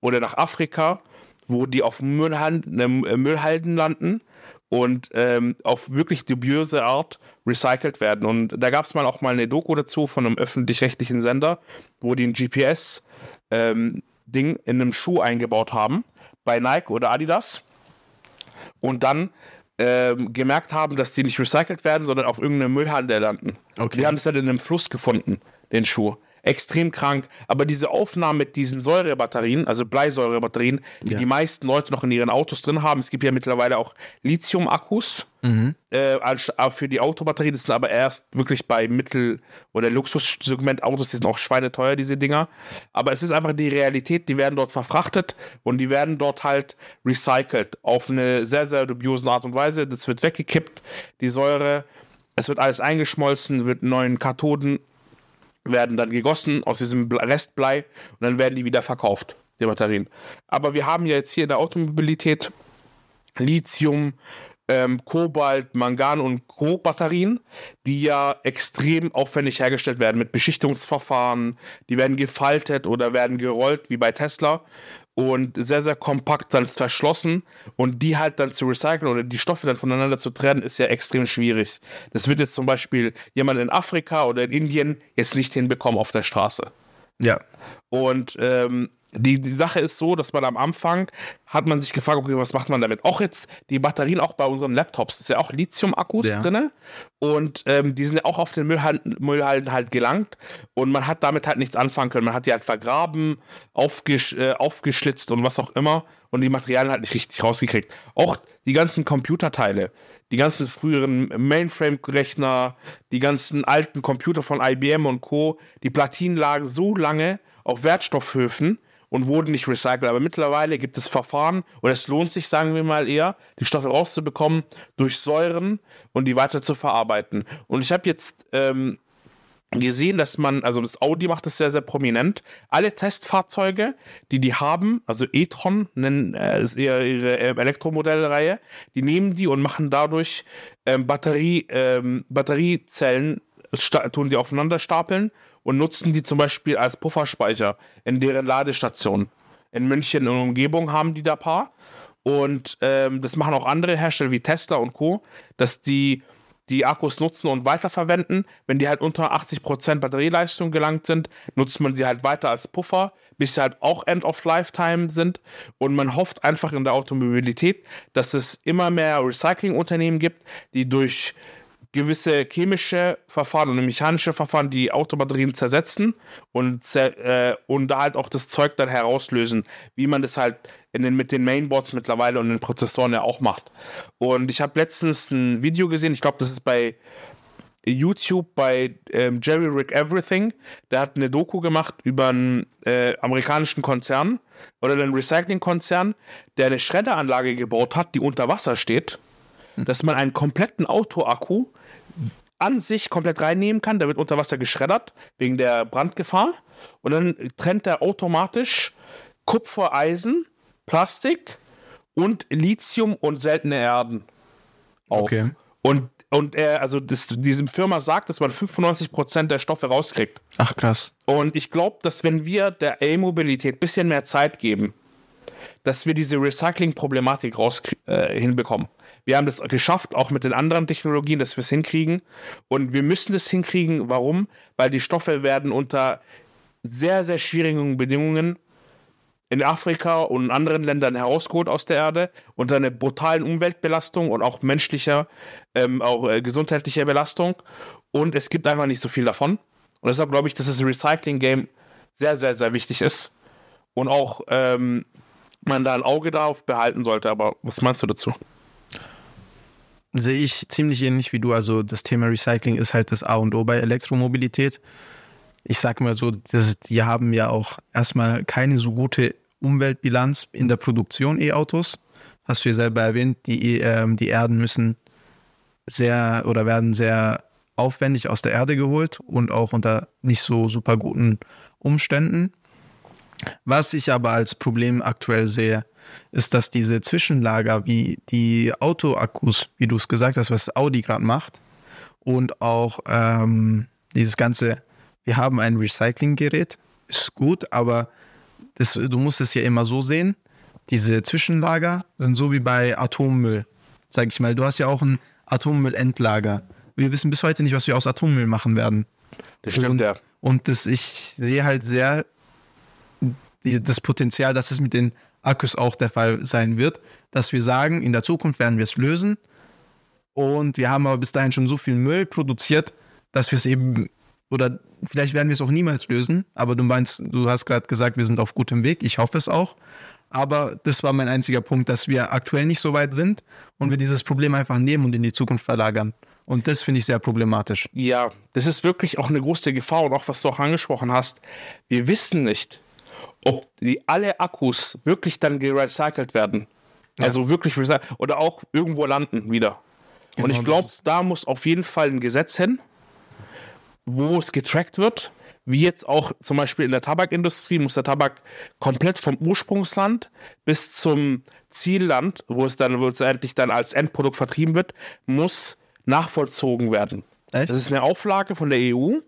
oder nach Afrika, wo die auf Müllhalden, äh, Müllhalden landen und ähm, auf wirklich dubiose Art recycelt werden. Und da gab es mal auch mal eine Doku dazu von einem öffentlich-rechtlichen Sender, wo die ein GPS ähm, Ding in einem Schuh eingebaut haben, bei Nike oder Adidas. Und dann ähm, gemerkt haben, dass die nicht recycelt werden, sondern auf irgendeinem Müllhandel landen. Okay. Die haben es dann in einem Fluss gefunden, den Schuh extrem krank. Aber diese Aufnahme mit diesen Säurebatterien, also Bleisäurebatterien, die ja. die meisten Leute noch in ihren Autos drin haben, es gibt ja mittlerweile auch Lithium-Akkus mhm. äh, für die Autobatterie. Das sind aber erst wirklich bei Mittel- oder Luxussegment Autos, die sind auch schweineteuer, diese Dinger. Aber es ist einfach die Realität, die werden dort verfrachtet und die werden dort halt recycelt auf eine sehr, sehr dubiose Art und Weise. Das wird weggekippt, die Säure. Es wird alles eingeschmolzen, wird neuen Kathoden werden dann gegossen aus diesem Restblei und dann werden die wieder verkauft, die Batterien. Aber wir haben ja jetzt hier in der Automobilität Lithium, ähm, Kobalt, Mangan und Co-Batterien, die ja extrem aufwendig hergestellt werden mit Beschichtungsverfahren. Die werden gefaltet oder werden gerollt, wie bei Tesla und sehr, sehr kompakt dann verschlossen und die halt dann zu recyceln oder die Stoffe dann voneinander zu trennen, ist ja extrem schwierig. Das wird jetzt zum Beispiel jemand in Afrika oder in Indien jetzt nicht hinbekommen auf der Straße. Ja. Und ähm, die, die Sache ist so, dass man am Anfang hat man sich gefragt, okay, was macht man damit? Auch jetzt die Batterien auch bei unseren Laptops, ist ja auch Lithium-Akkus ja. drin und ähm, die sind ja auch auf den Müllhalden, Müllhalden halt gelangt und man hat damit halt nichts anfangen können. Man hat die halt vergraben, aufgesch äh, aufgeschlitzt und was auch immer und die Materialien halt nicht richtig rausgekriegt. Auch die ganzen Computerteile, die ganzen früheren Mainframe-Rechner, die ganzen alten Computer von IBM und Co., die Platinen lagen so lange auf Wertstoffhöfen, und wurden nicht recycelt. Aber mittlerweile gibt es Verfahren, oder es lohnt sich, sagen wir mal eher, die Stoffe rauszubekommen durch Säuren und die weiter zu verarbeiten. Und ich habe jetzt ähm, gesehen, dass man, also das Audi macht das sehr, sehr prominent. Alle Testfahrzeuge, die die haben, also e-tron nennen äh, ihre äh, Elektromodellreihe, die nehmen die und machen dadurch ähm, Batterie, ähm, Batteriezellen, tun die aufeinander stapeln und nutzen die zum Beispiel als Pufferspeicher in deren Ladestationen. In München und Umgebung haben die da paar. Und ähm, das machen auch andere Hersteller wie Tesla und Co., dass die die Akkus nutzen und weiterverwenden. Wenn die halt unter 80% Batterieleistung gelangt sind, nutzt man sie halt weiter als Puffer, bis sie halt auch End of Lifetime sind. Und man hofft einfach in der Automobilität, dass es immer mehr Recyclingunternehmen gibt, die durch gewisse chemische Verfahren und mechanische Verfahren die Autobatterien zersetzen und, äh, und da halt auch das Zeug dann herauslösen, wie man das halt in den, mit den Mainboards mittlerweile und den Prozessoren ja auch macht. Und ich habe letztens ein Video gesehen, ich glaube, das ist bei YouTube bei ähm, Jerry Rick Everything. Der hat eine Doku gemacht über einen äh, amerikanischen Konzern oder einen Recycling-Konzern, der eine Schredderanlage gebaut hat, die unter Wasser steht, hm. dass man einen kompletten Autoakku an sich komplett reinnehmen kann. Der wird unter Wasser geschreddert wegen der Brandgefahr. Und dann trennt er automatisch Kupfer, Eisen, Plastik und Lithium und seltene Erden auf. Okay. Und, und er, also das, diese Firma sagt, dass man 95% der Stoffe rauskriegt. Ach krass. Und ich glaube, dass wenn wir der E-Mobilität ein bisschen mehr Zeit geben, dass wir diese Recycling-Problematik raus äh, hinbekommen. Wir haben das geschafft, auch mit den anderen Technologien, dass wir es hinkriegen. Und wir müssen das hinkriegen. Warum? Weil die Stoffe werden unter sehr, sehr schwierigen Bedingungen in Afrika und in anderen Ländern herausgeholt aus der Erde unter einer brutalen Umweltbelastung und auch menschlicher, ähm, auch äh, gesundheitlicher Belastung. Und es gibt einfach nicht so viel davon. Und deshalb glaube ich, dass das Recycling-Game sehr, sehr, sehr wichtig ist. Und auch ähm, man da ein Auge darauf behalten sollte. Aber was meinst du dazu? Sehe ich ziemlich ähnlich wie du. Also das Thema Recycling ist halt das A und O bei Elektromobilität. Ich sag mal so, das, die haben ja auch erstmal keine so gute Umweltbilanz in der Produktion E-Autos. Hast du ja selber erwähnt, die, äh, die Erden müssen sehr oder werden sehr aufwendig aus der Erde geholt und auch unter nicht so super guten Umständen. Was ich aber als Problem aktuell sehe, ist, dass diese Zwischenlager wie die Autoakkus, wie du es gesagt hast, was Audi gerade macht, und auch ähm, dieses ganze, wir haben ein Recyclinggerät, ist gut, aber das, du musst es ja immer so sehen, diese Zwischenlager sind so wie bei Atommüll, sag ich mal. Du hast ja auch ein Atommüllendlager. Wir wissen bis heute nicht, was wir aus Atommüll machen werden. Das stimmt, und, ja. Und das, ich sehe halt sehr die, das Potenzial, dass es mit den Akkus auch der Fall sein wird, dass wir sagen, in der Zukunft werden wir es lösen. Und wir haben aber bis dahin schon so viel Müll produziert, dass wir es eben, oder vielleicht werden wir es auch niemals lösen, aber du meinst, du hast gerade gesagt, wir sind auf gutem Weg. Ich hoffe es auch. Aber das war mein einziger Punkt, dass wir aktuell nicht so weit sind und wir dieses Problem einfach nehmen und in die Zukunft verlagern. Und das finde ich sehr problematisch. Ja, das ist wirklich auch eine große Gefahr und auch was du auch angesprochen hast. Wir wissen nicht, ob die alle Akkus wirklich dann gerecycelt werden. Ja. Also wirklich recycelt oder auch irgendwo landen wieder. Genau, und ich glaube, da muss auf jeden Fall ein Gesetz hin, wo es getrackt wird. Wie jetzt auch zum Beispiel in der Tabakindustrie muss der Tabak komplett vom Ursprungsland bis zum Zielland, wo es dann, wo es endlich dann als Endprodukt vertrieben wird, muss nachvollzogen werden. Echt? Das ist eine Auflage von der EU.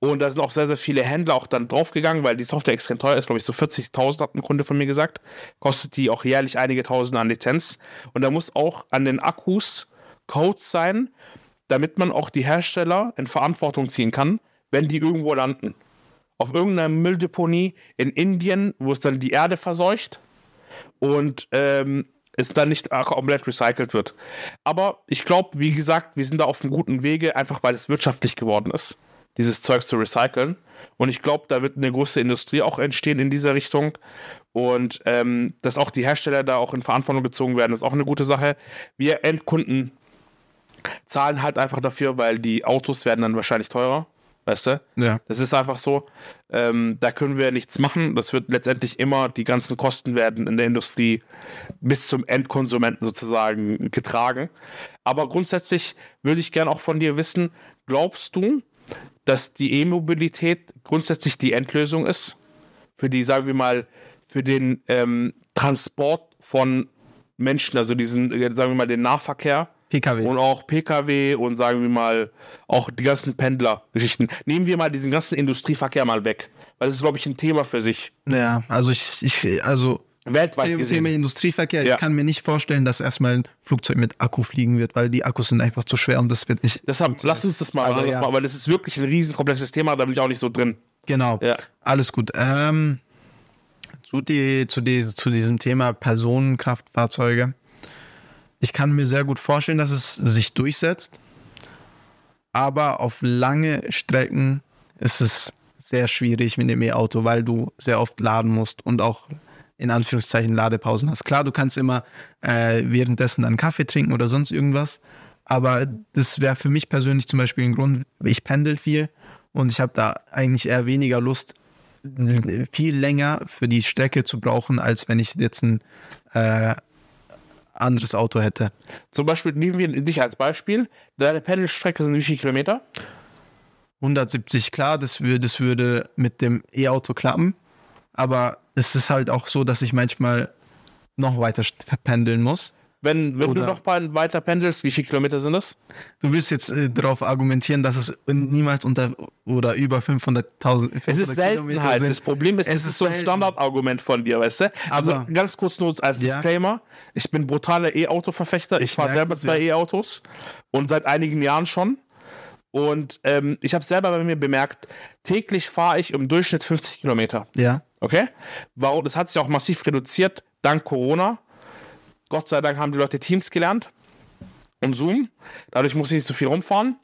Und da sind auch sehr, sehr viele Händler auch dann draufgegangen, weil die Software extrem teuer ist, glaube ich, so 40.000 hat ein Kunde von mir gesagt. Kostet die auch jährlich einige Tausende an Lizenz. Und da muss auch an den Akkus Codes sein, damit man auch die Hersteller in Verantwortung ziehen kann, wenn die irgendwo landen. Auf irgendeiner Mülldeponie in Indien, wo es dann die Erde verseucht und ähm, es dann nicht komplett recycelt wird. Aber ich glaube, wie gesagt, wir sind da auf einem guten Wege, einfach weil es wirtschaftlich geworden ist dieses Zeug zu recyceln. Und ich glaube, da wird eine große Industrie auch entstehen in dieser Richtung. Und ähm, dass auch die Hersteller da auch in Verantwortung gezogen werden, ist auch eine gute Sache. Wir Endkunden zahlen halt einfach dafür, weil die Autos werden dann wahrscheinlich teurer. Weißt du? Ja. Das ist einfach so. Ähm, da können wir nichts machen. Das wird letztendlich immer, die ganzen Kosten werden in der Industrie bis zum Endkonsumenten sozusagen getragen. Aber grundsätzlich würde ich gerne auch von dir wissen, glaubst du, dass die E-Mobilität grundsätzlich die Endlösung ist für die, sagen wir mal, für den ähm, Transport von Menschen, also diesen, äh, sagen wir mal, den Nahverkehr. PKW. Und auch PKW und sagen wir mal auch die ganzen Pendlergeschichten. Nehmen wir mal diesen ganzen Industrieverkehr mal weg, weil das ist, glaube ich, ein Thema für sich. Ja, also ich, ich also Weltweit Thema, gesehen. Thema Industrieverkehr. Ja. Ich kann mir nicht vorstellen, dass erstmal ein Flugzeug mit Akku fliegen wird, weil die Akkus sind einfach zu schwer und das wird nicht. Deshalb, lass uns das mal Aber ja. machen, weil das ist wirklich ein riesen komplexes Thema, da bin ich auch nicht so drin. Genau. Ja. Alles gut. Ähm, zu, die, zu, die, zu diesem Thema Personenkraftfahrzeuge. Ich kann mir sehr gut vorstellen, dass es sich durchsetzt. Aber auf lange Strecken ist es sehr schwierig mit dem E-Auto, weil du sehr oft laden musst und auch in Anführungszeichen Ladepausen hast. Klar, du kannst immer äh, währenddessen einen Kaffee trinken oder sonst irgendwas, aber das wäre für mich persönlich zum Beispiel ein Grund, ich pendel viel und ich habe da eigentlich eher weniger Lust, viel länger für die Strecke zu brauchen, als wenn ich jetzt ein äh, anderes Auto hätte. Zum Beispiel nehmen wir dich als Beispiel. Deine Pendelstrecke sind wie viele Kilometer? 170 klar, das, wür- das würde mit dem E-Auto klappen. Aber es ist halt auch so, dass ich manchmal noch weiter pendeln muss. Wenn, wenn du noch bei- weiter pendelst, wie viele Kilometer sind das? Du willst jetzt äh, darauf argumentieren, dass es niemals unter oder über 500.000 Es ist 500 Kilometer Seltenheit. Das Problem ist, es, ist ist so ein. Standardargument von dir, weißt du? Also Aber- ganz kurz nur als Ja. Disclaimer. Ich bin brutaler E-Auto-Verfechter. Ich, Ich fahre selber zwei ja. E-Autos und seit einigen Jahren schon. Und ähm, ich habe selber bei mir bemerkt, täglich fahre ich im Durchschnitt 50 Kilometer. Ja, Okay? Warum? Das hat sich auch massiv reduziert dank Corona. Gott sei Dank haben die Leute Teams gelernt und Zoom. Dadurch muss ich nicht so viel rumfahren.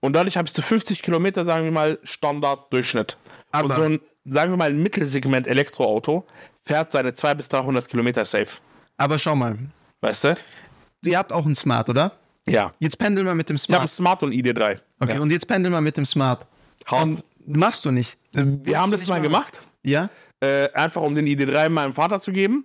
Und dadurch habe ich so 50 Kilometer, sagen wir mal, Standard-Durchschnitt. Und Aber- so ein, sagen wir mal, ein Mittelsegment Elektroauto fährt seine 200 bis 300 Kilometer safe. aber schau mal. Weißt du? Ihr habt auch ein Smart, oder? Ja. Jetzt pendeln wir mit dem Ich habe ein Smart. Smart und ID3. Okay, Ja. und jetzt pendeln wir mit dem Smart. Hart. Und machst du nicht. Wir haben das mal gemacht. Ja? äh, einfach um den ID3 meinem Vater zu geben.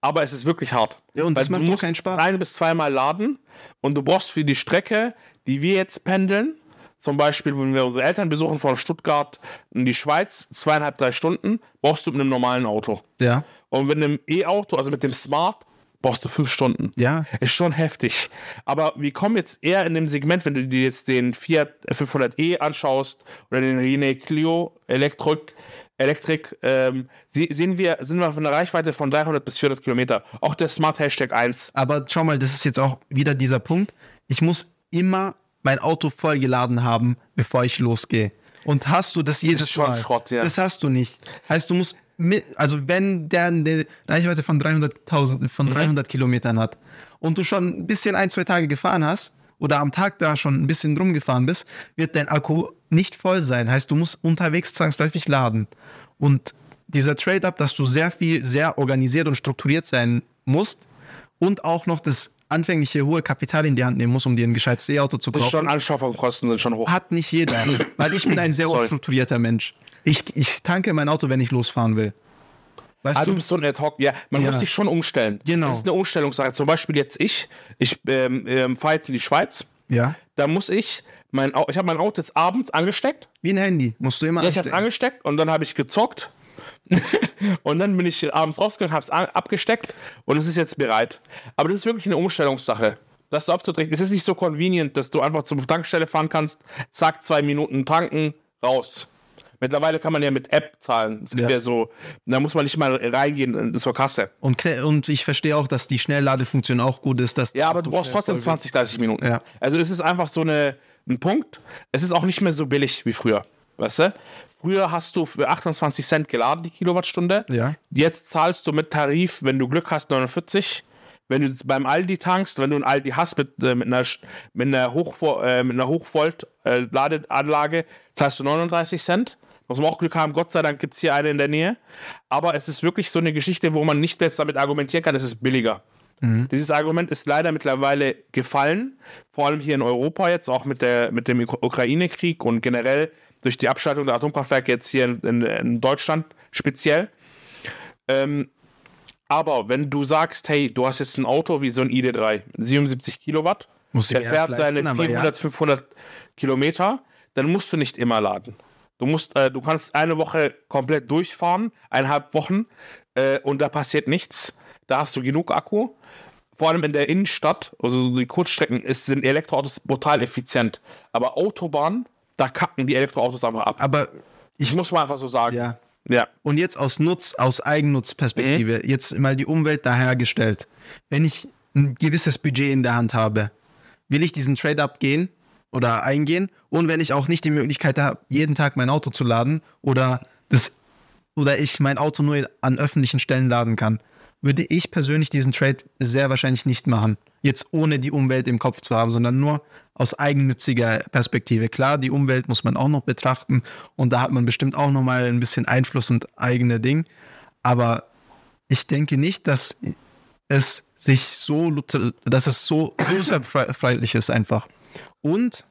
Aber es ist wirklich hart. Ja, und Weil das macht du musst keinen Spaß. ein bis zweimal laden und du brauchst für die Strecke, die wir jetzt pendeln, zum Beispiel, wenn wir unsere Eltern besuchen von Stuttgart in die Schweiz, zweieinhalb, drei Stunden, brauchst du mit einem normalen Auto. Ja. Und mit einem E-Auto, also mit dem Smart, brauchst du fünf Stunden. Ja. Ist schon heftig. Aber wir kommen jetzt eher in dem Segment, wenn du dir jetzt den Fiat 500e anschaust oder den René Clio Elektrik, Elektrik ähm, sehen wir, sind wir auf einer Reichweite von 300 bis 400 Kilometer. Auch der Smart Hashtag 1. Aber schau mal, das ist jetzt auch wieder dieser Punkt. Ich muss immer mein Auto voll geladen haben, bevor ich losgehe. Und hast du das jedes ist schon Mal? Schrott, ja. Das hast du nicht. Heißt, du musst, mit, also wenn der eine Reichweite von 300.000, von Mhm. 300 Kilometern hat und du schon ein bisschen ein, zwei Tage gefahren hast oder am Tag da schon ein bisschen rumgefahren bist, wird dein Akku nicht voll sein. Heißt, du musst unterwegs zwangsläufig laden. Und dieser Trade-up, dass du sehr viel, sehr organisiert und strukturiert sein musst und auch noch das anfängliche hohe Kapital in die Hand nehmen musst, um dir ein gescheites E-Auto zu Das kaufen, schon Anschaffungskosten sind schon hoch. hat nicht jeder. Weil ich bin ein sehr strukturierter Mensch. Ich, ich tanke mein Auto, wenn ich losfahren will. Weißt Ah, du du? bist so ein Ad-Hoc. Ja, man Ja. muss sich schon umstellen. Genau. Das ist eine Umstellungssache. Zum Beispiel jetzt ich. Ich ähm, ähm, fahre jetzt in die Schweiz. Ja. Da muss ich mein ich habe mein Auto jetzt abends angesteckt. Wie ein Handy. Musst du immer Ja, ich habe es angesteckt und dann habe ich gezockt. und dann bin ich abends rausgegangen, habe es abgesteckt und es ist jetzt bereit. Aber das ist wirklich eine Umstellungssache. Dass du absolut recht. Es ist nicht so convenient, dass du einfach zur Tankstelle fahren kannst, zack, zwei Minuten tanken, raus. Mittlerweile kann man ja mit App zahlen. Gibt ja. So, da muss man nicht mal reingehen zur Kasse. Und, und ich verstehe auch, dass die Schnellladefunktion auch gut ist. Dass Ja, aber du brauchst trotzdem 20, 30 Minuten. Ja. Also es ist einfach so eine, ein Punkt. Es ist auch nicht mehr so billig wie früher. Weißt du? Früher hast du für 28 Cent geladen die Kilowattstunde. Ja. Jetzt zahlst du mit Tarif, wenn du Glück hast, 49. Wenn du beim Aldi tankst, wenn du ein Aldi hast mit, äh, mit einer, mit einer, Hochvo äh, mit einer Hochvolt-Ladeanlage, zahlst du 39 Cent. Muss man auch Glück haben, Gott sei Dank gibt es hier eine in der Nähe. Aber es ist wirklich so eine Geschichte, wo man nicht jetzt damit argumentieren kann, es ist billiger. Dieses Argument ist leider mittlerweile gefallen, vor allem hier in Europa jetzt, auch mit, der, mit dem Uk- Ukraine-Krieg und generell durch die Abschaltung der Atomkraftwerke jetzt hier in, in, in Deutschland speziell. Ähm, aber wenn du sagst, hey, du hast jetzt ein Auto wie so ein ID3, 77 Kilowatt, Muss der fährt seine leisten, aber 400, 500 Kilometer, dann musst du nicht immer laden. Du musst, äh, du kannst eine Woche komplett durchfahren, eineinhalb Wochen, äh, und da passiert nichts. Da hast du genug Akku. Vor allem in der Innenstadt, also so die Kurzstrecken, ist, sind Elektroautos brutal effizient. Aber Autobahn, da kacken die Elektroautos einfach ab. Aber Ich muss mal einfach so sagen. ja. Ja. Und jetzt aus Nutz, aus Eigennutzperspektive, Mhm. jetzt mal die Umwelt dahergestellt. Wenn ich ein gewisses Budget in der Hand habe, will ich diesen Trade-up gehen oder eingehen? Und wenn ich auch nicht die Möglichkeit habe, jeden Tag mein Auto zu laden oder das oder ich mein Auto nur an öffentlichen Stellen laden kann, würde ich persönlich diesen Trade sehr wahrscheinlich nicht machen. Jetzt ohne die Umwelt im Kopf zu haben, sondern nur aus eigennütziger Perspektive. Klar, die Umwelt muss man auch noch betrachten und da hat man bestimmt auch noch mal ein bisschen Einfluss und eigene Ding. Aber ich denke nicht, dass es sich so, dass es so userfreundlich ist einfach. Und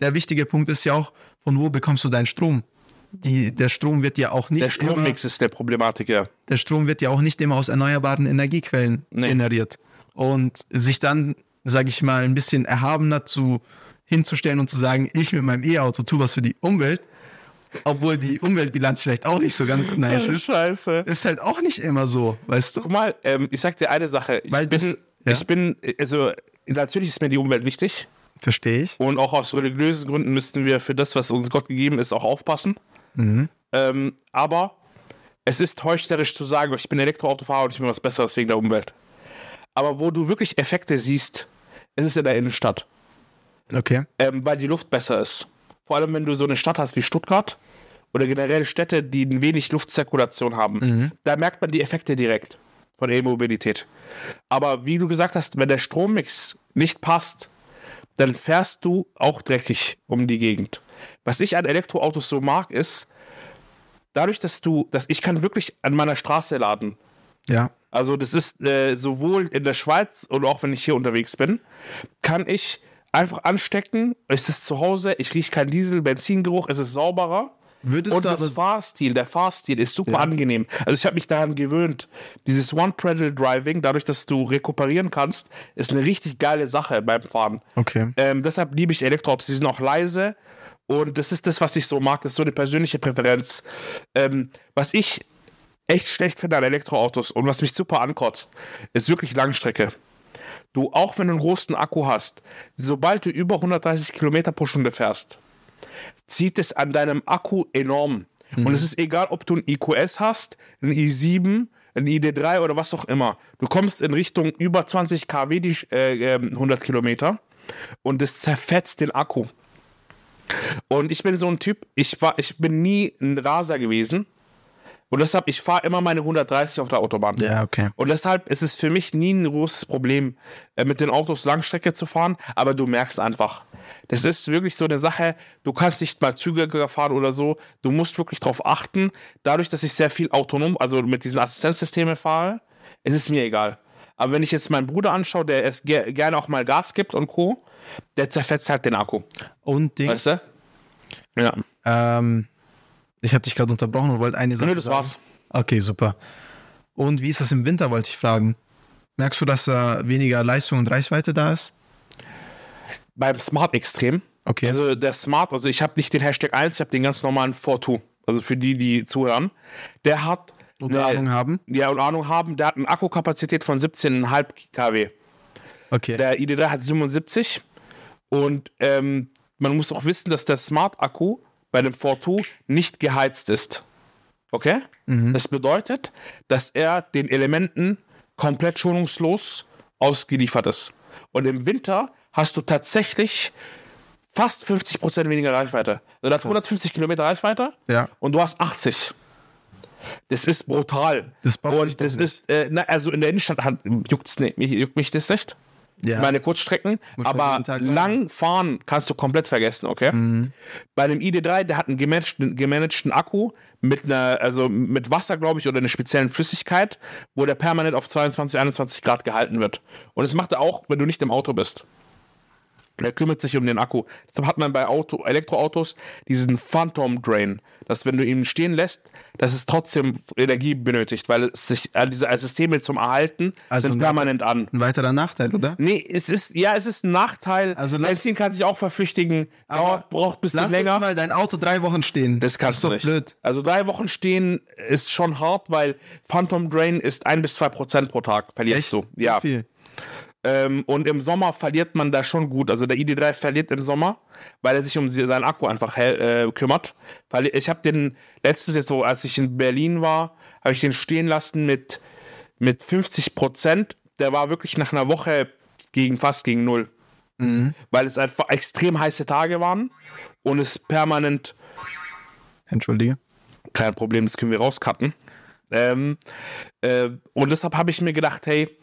der wichtige Punkt ist ja auch, von wo bekommst du deinen Strom? Die, der Strom wird ja auch nicht Der Strommix ist der Problematik, ja. der Strom wird ja auch nicht immer aus erneuerbaren Energiequellen Nee. generiert. Und sich dann, sage ich mal, ein bisschen erhabener zu hinzustellen und zu sagen, ich mit meinem E-Auto tue was für die Umwelt, obwohl die Umweltbilanz vielleicht auch nicht so ganz nice ist, Scheiße. ist halt auch nicht immer so, weißt du? Guck mal, ähm, ich sag dir eine Sache. Ich Weil bin, das- ja. ich bin, also natürlich ist mir die Umwelt wichtig Verstehe ich. und auch aus religiösen Gründen müssten wir für das, was uns Gott gegeben ist, auch aufpassen. Ähm, aber es ist heuchlerisch zu sagen, ich bin Elektroautofahrer und ich bin was Besseres wegen der Umwelt. Aber wo du wirklich Effekte siehst, ist es in der Innenstadt. Okay. ähm, weil die Luft besser ist. Vor allem, wenn du so eine Stadt hast wie Stuttgart oder generell Städte, die ein wenig Luftzirkulation haben. Da merkt man die Effekte direkt von E-Mobilität. Aber wie du gesagt hast, wenn der Strommix nicht passt, dann fährst du auch dreckig um die Gegend. Was ich an Elektroautos so mag, ist, dadurch, dass du, dass ich kann wirklich an meiner Straße laden. Ja. Also das ist äh, sowohl in der Schweiz und auch wenn ich hier unterwegs bin, kann ich einfach anstecken. Es ist zu Hause, ich rieche keinen Diesel, Benzingeruch, es ist sauberer. Würdest und du das Fahrstil, der Fahrstil ist super Ja. angenehm. Also ich habe mich daran gewöhnt. Dieses One-Pedal-Driving, dadurch, dass du rekuperieren kannst, ist eine richtig geile Sache beim Fahren. Okay. Ähm, deshalb liebe ich Elektroautos. Die sind auch leise. Und das ist das, was ich so mag. Das ist so eine persönliche Präferenz. Ähm, was ich echt schlecht finde an Elektroautos und was mich super ankotzt, ist wirklich Langstrecke. Du, auch wenn du einen großen Akku hast, sobald du über 130 Kilometer pro Stunde fährst, zieht es an deinem Akku enorm. Und es ist egal, ob du ein IQS hast, ein i7, ein ID3 oder was auch immer. Du kommst in Richtung über 20 kW, die äh, ähm, 100 Kilometer, und es zerfetzt den Akku. Und ich bin so ein Typ, ich, war, ich bin nie ein Raser gewesen. Und deshalb, ich fahre immer meine 130 auf der Autobahn. Ja, okay. Und deshalb ist es für mich nie ein großes Problem, äh, mit den Autos Langstrecke zu fahren, aber du merkst einfach. Das ist wirklich so eine Sache, du kannst nicht mal zügiger fahren oder so. Du musst wirklich darauf achten. Dadurch, dass ich sehr viel autonom, also mit diesen Assistenzsystemen fahre, ist es mir egal. Aber wenn ich jetzt meinen Bruder anschaue, der es ge gerne auch mal Gas gibt und Co., der zerfetzt halt den Akku. Und Ding, Weißt du? Ja. ähm, ich habe dich gerade unterbrochen und wollte eine Sache Nö, das sagen. war's. Okay, super. Und wie ist das im Winter, wollte ich fragen. Merkst du, dass da weniger Leistung und Reichweite da ist? Beim Smart extrem. Okay. Also der Smart, also ich habe nicht den Hashtag 1, ich habe den ganz normalen 4.2. Also für die, die zuhören. Der hat Und eine- Ahnung haben? Ja, und Ahnung haben, der hat eine Akkukapazität von 17,5 kW. Okay. Der ID3 hat 77 und ähm, man muss auch wissen, dass der Smart-Akku bei dem 4.2 nicht geheizt ist. Okay? Das bedeutet, dass er den Elementen komplett schonungslos ausgeliefert ist. Und im Winter hast du tatsächlich fast 50% weniger Reichweite. Also der hat 150 Kilometer Reichweite Ja. und du hast 80. Das ist brutal. Das und das ist, äh, na, also in der Innenstadt juckt's nicht, mich, juckt mich das nicht. ja. Meine Kurzstrecken. Muss man aber Mhm. lang fahren kannst du komplett vergessen, okay? Bei einem ID3, der hat einen gemanagten, gemanagten Akku mit einer, also mit Wasser, glaube ich, oder einer speziellen Flüssigkeit, wo der permanent auf 22, 21 Grad gehalten wird. Und das macht er auch, wenn du nicht im Auto bist. Der kümmert sich um den Akku. Deshalb hat man bei Auto, Elektroautos diesen Phantom Drain, dass wenn du ihn stehen lässt, dass es trotzdem Energie benötigt, weil es sich diese Systeme zum Erhalten Also sind permanent an. Ein weiterer Nachteil, oder? Nee, es ist, ja, es ist ein Nachteil. Also lass- Benzin kann sich auch verflüchtigen, dauert, braucht ein bisschen Lass länger. jetzt mal dein Auto drei Wochen stehen. das kannst du nicht. blöd. Also drei Wochen stehen ist schon hart, weil Phantom Drain ist ein bis zwei Prozent pro Tag, verlierst Echt? du. Ja. So viel. Ähm, und im Sommer verliert man da schon gut. Also der ID3 verliert im Sommer, weil er sich um seinen Akku einfach äh, kümmert. Weil ich habe den letztens jetzt so, als ich in Berlin war, habe ich den stehen lassen mit, mit 50 Prozent. Der war wirklich nach einer Woche gegen fast gegen null. Mhm. Weil es einfach extrem heiße Tage waren und es permanent. Entschuldige. Kein Problem, das können wir rauscutten. Ähm, äh, und deshalb habe ich mir gedacht, hey,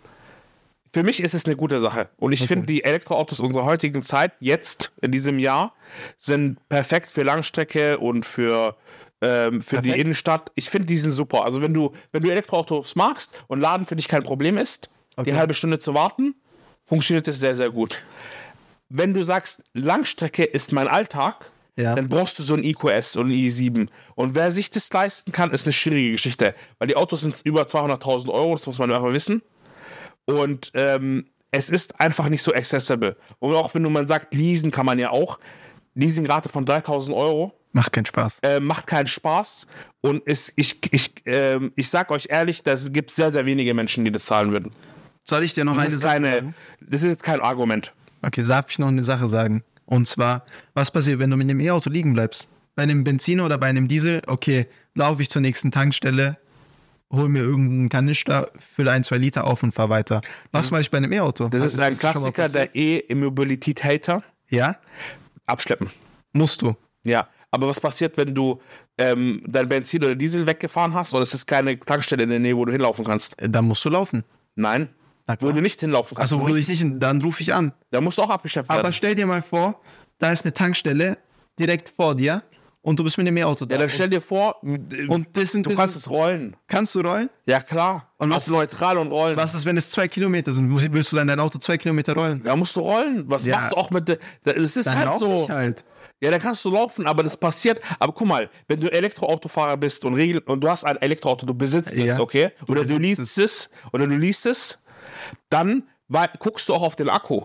für mich ist es eine gute Sache. Und ich okay. finde, die Elektroautos unserer heutigen Zeit, jetzt in diesem Jahr, sind perfekt für Langstrecke und für, ähm, für die Innenstadt. Ich finde, die sind super. Also, wenn du, wenn du Elektroautos magst und Laden für dich kein Problem ist, okay. die halbe Stunde zu warten, funktioniert das sehr, sehr gut. Wenn du sagst, Langstrecke ist mein Alltag, ja. dann brauchst du so ein EQS und ein i7. Und wer sich das leisten kann, ist eine schwierige Geschichte. Weil die Autos sind über 200.000 Euro, das muss man einfach wissen. Und ähm, es ist einfach nicht so accessible. Und auch wenn du mal sagt, leasen kann man ja auch. Leasingrate von 3000 Euro. Macht keinen Spaß. Äh, macht keinen Spaß. Und es, ich, ich, äh, ich sag euch ehrlich, es gibt sehr, sehr wenige Menschen, die das zahlen würden. Soll ich dir noch das eine Sache keine, sagen? Das ist jetzt kein Argument. Okay, darf ich noch eine Sache sagen? Und zwar, was passiert, wenn du mit dem E-Auto liegen bleibst? Bei einem Benzin oder bei einem Diesel, okay, laufe ich zur nächsten Tankstelle, hol mir irgendeinen Kanister, fülle ein, zwei Liter auf und fahr weiter. Was mache ich bei einem E-Auto? Das ist ein Klassiker der E-Immobilität-Hater. Ja? Abschleppen. Musst du. Ja. Aber was passiert, wenn du ähm, dein Benzin oder Diesel weggefahren hast und es ist keine Tankstelle in der Nähe, wo du hinlaufen kannst? Äh, dann musst du laufen. Nein. Wo du nicht hinlaufen kannst. Also wo ich nicht, dann rufe ich an. Da musst du auch abgeschleppt werden. Aber stell dir mal vor, da ist eine Tankstelle direkt vor dir und du bist mit dem E-Auto da. Ja, dann stell dir vor, und das sind, du kannst es rollen. Kannst du rollen? Ja, klar. Und was ist neutral und rollen. Was ist, wenn es zwei Kilometer sind? Willst du dann dein Auto zwei Kilometer rollen? Ja, musst du rollen. Was ja. machst du auch mit der. Das ist dann halt so. Halt. Ja, dann kannst du laufen, aber das passiert. Aber guck mal, wenn du Elektroautofahrer bist und, regel, und du hast ein Elektroauto, du besitzt ja. es, okay? Oder du, du liest es. es oder du liest es, dann guckst du auch auf den Akku.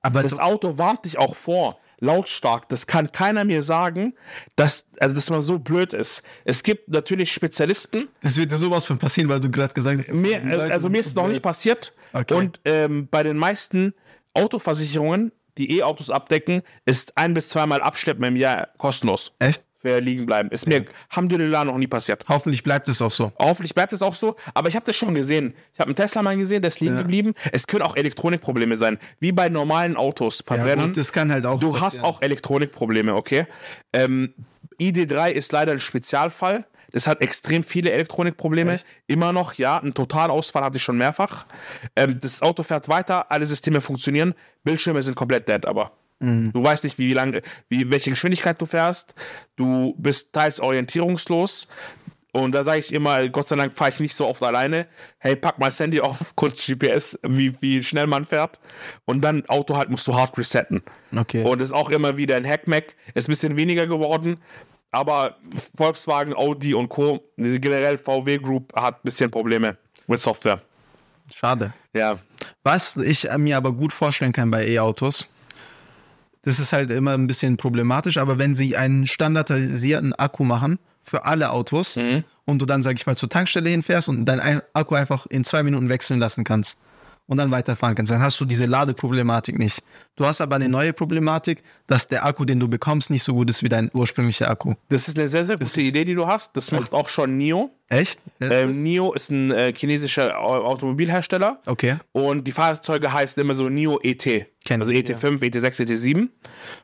Aber das Auto warnt dich auch vor lautstark. Das kann keiner mir sagen, dass, also, dass man so blöd ist. Es gibt natürlich Spezialisten. Das wird ja sowas von passieren, weil du gerade gesagt hast. Mir, also mir ist es noch nicht passiert. Okay. Und ähm, bei den meisten Autoversicherungen, die E-Autos abdecken, ist ein bis zweimal Abschleppen im Jahr kostenlos. Echt? Liegen bleiben. Ist mir, Alhamdulillah, noch nie passiert. Hoffentlich bleibt es auch so. Hoffentlich bleibt es auch so. Aber ich habe das schon gesehen. Ich habe einen Tesla mal gesehen, der ist liegen ja. geblieben. Es können auch Elektronikprobleme sein. Wie bei normalen Autos, Verbrennern. Ja, gut, das kann halt auch. Du hast auch Elektronikprobleme, okay? Ähm, ID3 ist leider ein Spezialfall. Es hat extrem viele Elektronikprobleme. Echt? Immer noch, ja. Ein Totalausfall hatte ich schon mehrfach. Ähm, das Auto fährt weiter, alle Systeme funktionieren. Bildschirme sind komplett dead, aber. Mhm. Du weißt nicht, wie lange, wie, welche Geschwindigkeit du fährst. Du bist teils orientierungslos. Und da sage ich immer, Gott sei Dank fahre ich nicht so oft alleine. Hey, pack mal Sandy auf, kurz GPS, wie, wie schnell man fährt. Und dann Auto halt musst du hart resetten. Okay. Und ist auch immer wieder ein Hackmack. Ist ein bisschen weniger geworden. Aber Volkswagen, Audi und Co., generell VW Group hat ein bisschen Probleme mit Software. Schade. Ja. Was ich mir aber gut vorstellen kann bei E-Autos, das ist halt immer ein bisschen problematisch, aber wenn sie einen standardisierten Akku machen für alle Autos mhm. und du dann, sag ich mal, zur Tankstelle hinfährst und deinen Akku einfach in zwei Minuten wechseln lassen kannst, und dann weiterfahren kannst. Dann hast du diese Ladeproblematik nicht. Du hast aber eine neue Problematik, dass der Akku, den du bekommst, nicht so gut ist wie dein ursprünglicher Akku. Das ist eine sehr, sehr gute Idee, die du hast. Das macht auch schon NIO. Echt? Ähm, NIO ist ein äh, chinesischer Automobilhersteller. Okay. Und die Fahrzeuge heißen immer so NIO ET. Kennt also ET5, ja. ET6, ET7.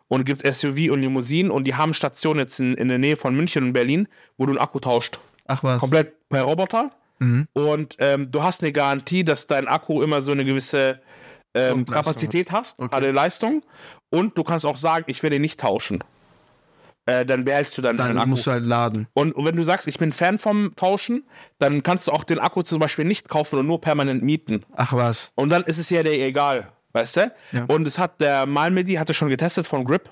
Und gibt es SUV und Limousinen und die haben Stationen jetzt in, in der Nähe von München und Berlin, wo du einen Akku tauscht. Ach was. Komplett per Roboter. Mhm. Und ähm, du hast eine Garantie, dass dein Akku immer so eine gewisse ähm, Kapazität hast, okay. eine Leistung. Und du kannst auch sagen, ich will den nicht tauschen. Äh, dann behältst du dann, dann deinen Akku. musst du halt laden. Und, und, wenn du sagst, ich bin Fan vom Tauschen, dann kannst du auch den Akku zum Beispiel nicht kaufen und nur permanent mieten. Ach was. Und dann ist es ja dir egal, weißt du? Ja. Und es hat der Malmedi hatte schon getestet von Grip.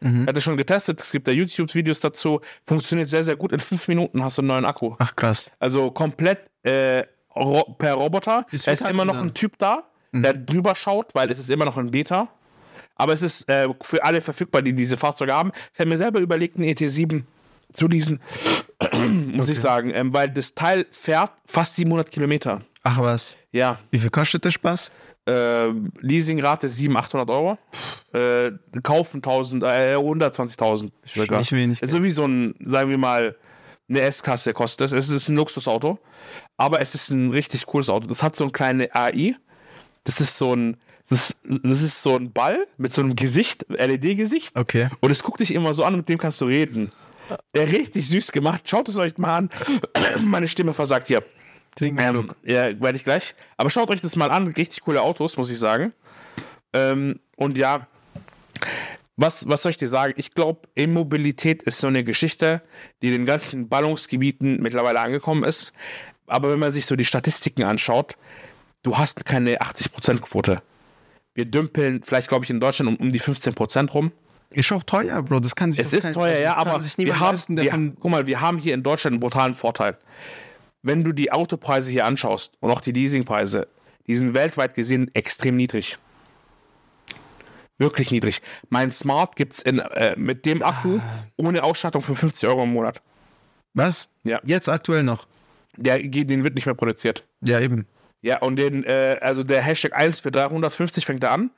Mhm. Er hat schon getestet, es gibt da YouTube-Videos dazu. Funktioniert sehr, sehr gut. In fünf Minuten hast du einen neuen Akku. Ach krass. Also komplett äh, ro per Roboter. Es ist immer noch ein Typ da, mhm. der drüber schaut, weil es ist immer noch ein Beta. Aber es ist äh, für alle verfügbar, die diese Fahrzeuge haben. Ich habe mir selber überlegt, einen ET7 zu leasen. muss Okay. ich sagen, ähm, weil das Teil fährt fast 700 Kilometer. Ach was. Ja, Wie viel kostet der Spaß? äh, Leasingrate 700, 800 Euro. Äh, kaufen 1000, äh, 120.000. circa. Nicht wenig. Ist so wie so ein, sagen wir mal, eine S-Klasse kostet es. Es ist ein Luxusauto, aber es ist ein richtig cooles Auto. Das hat so eine kleine AI. Das ist so ein, das das ist so ein Ball mit so einem Gesicht, LED-Gesicht. Okay. Und es guckt dich immer so an, mit dem kannst du reden. Der richtig süß gemacht. Schaut es euch mal an. Meine Stimme versagt hier. Trinken Ähm, ja, werde ich gleich. Aber schaut euch das mal an. Richtig coole Autos, muss ich sagen. Ähm, und ja, was, was soll ich dir sagen? Ich glaube, E-Mobilität ist so eine Geschichte, die in den ganzen Ballungsgebieten mittlerweile angekommen ist. Aber wenn man sich so die Statistiken anschaut, du hast keine 80%-Quote. Wir dümpeln vielleicht, glaube ich, in Deutschland um, um die 15% rum. Ist auch teuer, Bro. Das kann sich Es ist kein- teuer, ja, aber wir haben, leisten, wir, guck mal, wir haben hier in Deutschland einen brutalen Vorteil. Wenn du die Autopreise hier anschaust und auch die Leasingpreise, die sind weltweit gesehen extrem niedrig. Wirklich niedrig. Mein Smart gibt es äh, mit dem Akku ohne Ausstattung für 50 Euro im Monat. Was? Ja. Jetzt aktuell noch. Der, den wird nicht mehr produziert. Ja, eben. Ja, und den, äh, also der Hashtag 1 für 350 fängt er an.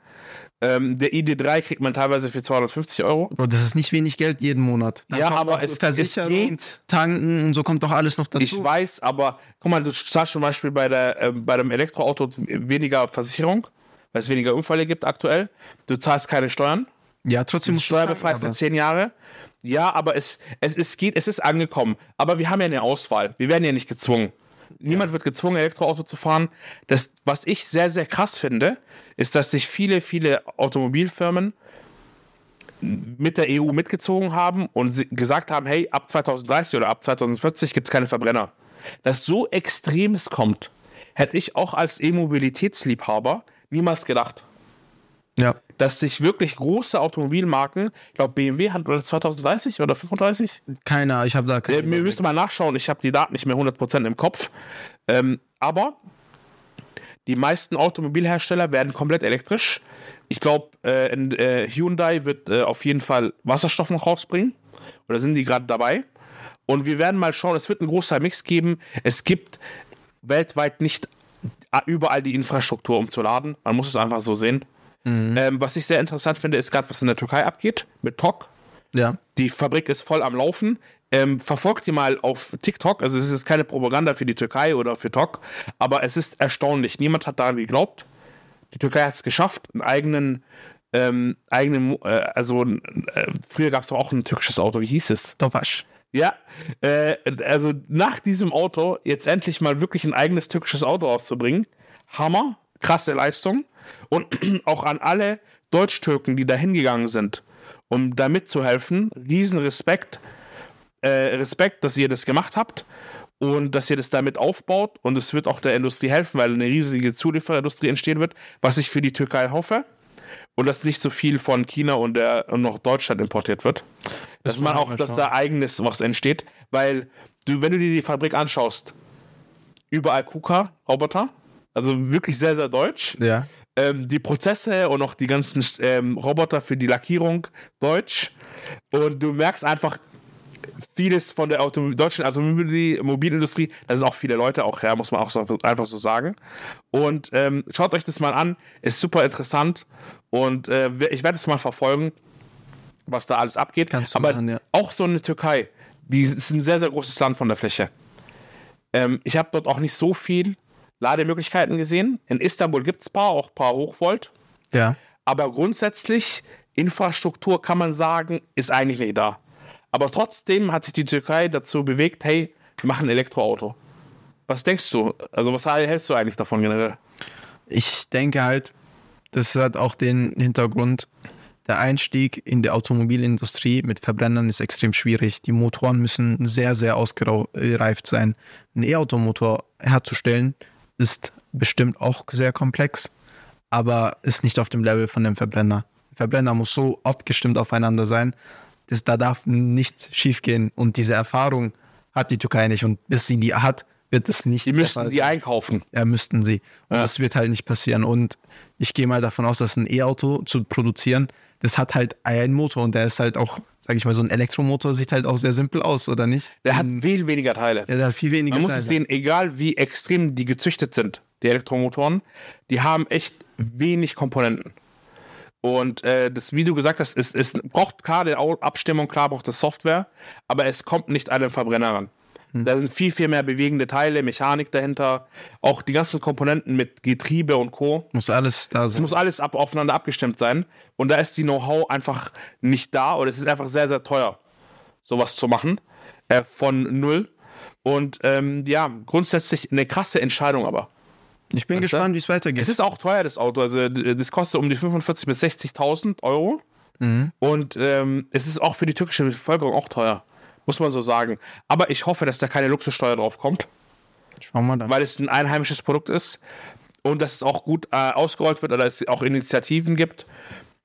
Ähm, der ID3 kriegt man teilweise für 250 Euro. Bro, das ist nicht wenig Geld jeden Monat. Dann Ja, aber es- es geht. Tanken und so kommt doch alles noch dazu. Ich weiß, aber guck mal, du zahlst zum Beispiel bei, der, ähm, bei dem Elektroauto weniger Versicherung, weil es weniger Unfälle gibt aktuell. Du zahlst keine Steuern. ja, trotzdem ist steuerbefreit für zehn Jahre. Ja, aber es, es, es geht, es ist angekommen. Aber wir haben ja eine Auswahl. Wir werden ja nicht gezwungen. Niemand wird gezwungen, Elektroauto zu fahren. Das, was ich sehr, sehr krass finde, ist, dass sich viele, viele Automobilfirmen mit der EU mitgezogen haben und gesagt haben, hey, ab 2030 oder ab 2040 gibt es keine Verbrenner. Dass so Extremes kommt, hätte ich auch als E-Mobilitätsliebhaber niemals gedacht Ja. Dass sich wirklich große Automobilmarken, ich glaube BMW hat oder 2030 oder 35, Keiner, ich habe da keine. äh, wir müssen mal nachschauen, ich habe die Daten nicht mehr 100% im Kopf, ähm, aber die meisten Automobilhersteller werden komplett elektrisch. Ich glaube, äh, äh, Hyundai wird äh, auf jeden Fall Wasserstoff noch rausbringen, oder sind die gerade dabei? Und wir werden mal schauen, es wird einen großen Mix geben. Es gibt weltweit nicht überall die Infrastruktur, um zu laden. Man muss es einfach so sehen. Ähm, was ich sehr interessant finde, ist gerade, was in der Türkei abgeht mit TOC. ja. Die Fabrik ist voll am Laufen. Ähm, verfolgt die mal auf TikTok. Also es ist keine Propaganda für die Türkei oder für TOC, aber es ist erstaunlich. Niemand hat daran geglaubt. Die Türkei hat es geschafft, einen eigenen, ähm, eigenen, äh, also äh, früher gab es doch auch ein türkisches Auto. Wie hieß es? Tofasch. Ja, äh, also nach diesem Auto jetzt endlich mal wirklich ein eigenes türkisches Auto rauszubringen. Hammer, krasse Leistung. Und auch an alle Deutsch-Türken, die da hingegangen sind, um da mitzuhelfen, riesen Respekt. Äh, Respekt, dass ihr das gemacht habt und dass ihr das damit aufbaut. Und es wird auch der Industrie helfen, weil eine riesige Zulieferindustrie entstehen wird, was ich für die Türkei hoffe. Und dass nicht so viel von China und, der, und noch Deutschland importiert wird. Dass man auch, dass da eigenes was entsteht. Weil du, wenn du dir die Fabrik anschaust, überall KUKA-Roboter, also wirklich sehr, sehr deutsch. Ja. Ähm, die Prozesse und auch die ganzen ähm, Roboter für die Lackierung deutsch. Und du merkst einfach, vieles von der Auto deutschen Automobilindustrie, da sind auch viele Leute auch her, muss man auch so, einfach so sagen. Und ähm, schaut euch das mal an, ist super interessant und äh, ich werde es mal verfolgen, was da alles abgeht. Kannst du Aber machen, ja. auch so eine Türkei, die ist ein sehr, sehr großes Land von der Fläche. Ähm, ich habe dort auch nicht so viel Lademöglichkeiten gesehen. In Istanbul gibt es ein paar, auch ein paar Hochvolt. Ja. Aber grundsätzlich, Infrastruktur kann man sagen, ist eigentlich nicht da. Aber trotzdem hat sich die Türkei dazu bewegt, hey, wir machen ein Elektroauto. Was denkst du? Also, was hältst du eigentlich davon generell? Ich denke halt, das hat auch den Hintergrund, der Einstieg in die Automobilindustrie mit Verbrennern ist extrem schwierig. Die Motoren müssen sehr, sehr ausgereift sein. Ein E-Automotor herzustellen ist bestimmt auch sehr komplex, aber ist nicht auf dem Level von dem Verbrenner. Der Verbrenner muss so abgestimmt aufeinander sein, dass da darf nichts schiefgehen. Und diese Erfahrung hat die Türkei nicht. Und bis sie die hat, wird es nicht. Die müssten die einkaufen. Ja, müssten sie. Und Ja. das wird halt nicht passieren. Und ich gehe mal davon aus, dass ein E-Auto zu produzieren das hat halt einen Motor und der ist halt auch, sag ich mal, so ein Elektromotor sieht halt auch sehr simpel aus, oder nicht? Der hat viel weniger Teile. Ja, der hat viel weniger Man muss Teile. es sehen, egal wie extrem die gezüchtet sind, die Elektromotoren, die haben echt wenig Komponenten. Und äh, das, wie du gesagt hast, es, es braucht klar die Abstimmung, klar braucht es Software, aber es kommt nicht an den Verbrenner ran. Da sind viel, viel mehr bewegende Teile, Mechanik dahinter, auch die ganzen Komponenten mit Getriebe und Co. Muss alles da Es sein. muss alles ab, aufeinander abgestimmt sein. Und da ist die Know-how einfach nicht da oder es ist einfach sehr, sehr teuer, sowas zu machen. Äh, von null. Und ähm, ja, grundsätzlich eine krasse Entscheidung aber. Ich bin Weißt gespannt, wie es weitergeht. Es ist auch teuer, das Auto. Also das kostet um die 45.000 bis 60.000 Euro. Und ähm, es ist auch für die türkische Bevölkerung auch teuer. Muss man so sagen. Aber ich hoffe, dass da keine Luxussteuer drauf kommt. Schauen wir dann. weil es ein einheimisches Produkt ist und dass es auch gut äh, ausgerollt wird oder es auch Initiativen gibt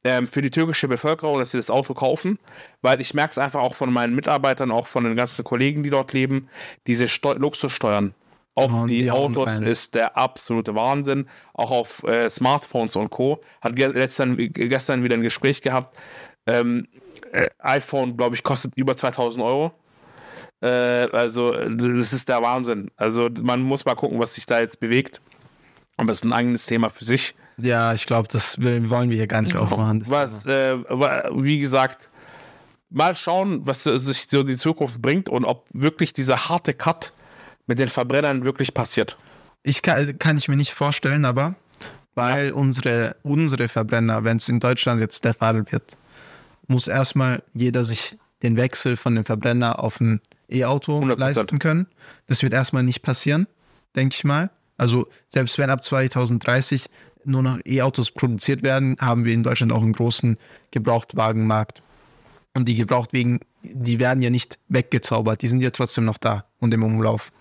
ähm, für die türkische Bevölkerung, dass sie das Auto kaufen, weil ich merke es einfach auch von meinen Mitarbeitern, auch von den ganzen Kollegen, die dort leben, diese Steu Luxussteuern auf Hauen die, die Autos ist der absolute Wahnsinn. Auch auf äh, Smartphones und Co. Hat ge gestern, gestern wieder ein Gespräch gehabt. Ähm, äh, iPhone, glaube ich, kostet über 2000 Euro. Äh, also, das ist der Wahnsinn. Also, man muss mal gucken, was sich da jetzt bewegt. Aber das ist ein eigenes Thema für sich. Ja, ich glaube, das wollen wir hier gar nicht aufmachen. Was, äh, wie gesagt, mal schauen, was sich so die Zukunft bringt und ob wirklich dieser harte Cut mit den Verbrennern wirklich passiert. Ich kann, kann ich mir nicht vorstellen, aber weil unsere, unsere Verbrenner, wenn es in Deutschland jetzt der Fall wird, muss erstmal jeder sich den Wechsel von dem Verbrenner auf ein E-Auto 100%. leisten können. Das wird erstmal nicht passieren, denke ich mal. Also selbst wenn ab 2030 nur noch E-Autos produziert werden, haben wir in Deutschland auch einen großen Gebrauchtwagenmarkt. Und die Gebrauchtwagen, die werden ja nicht weggezaubert, die sind ja trotzdem noch da und im Umlauf.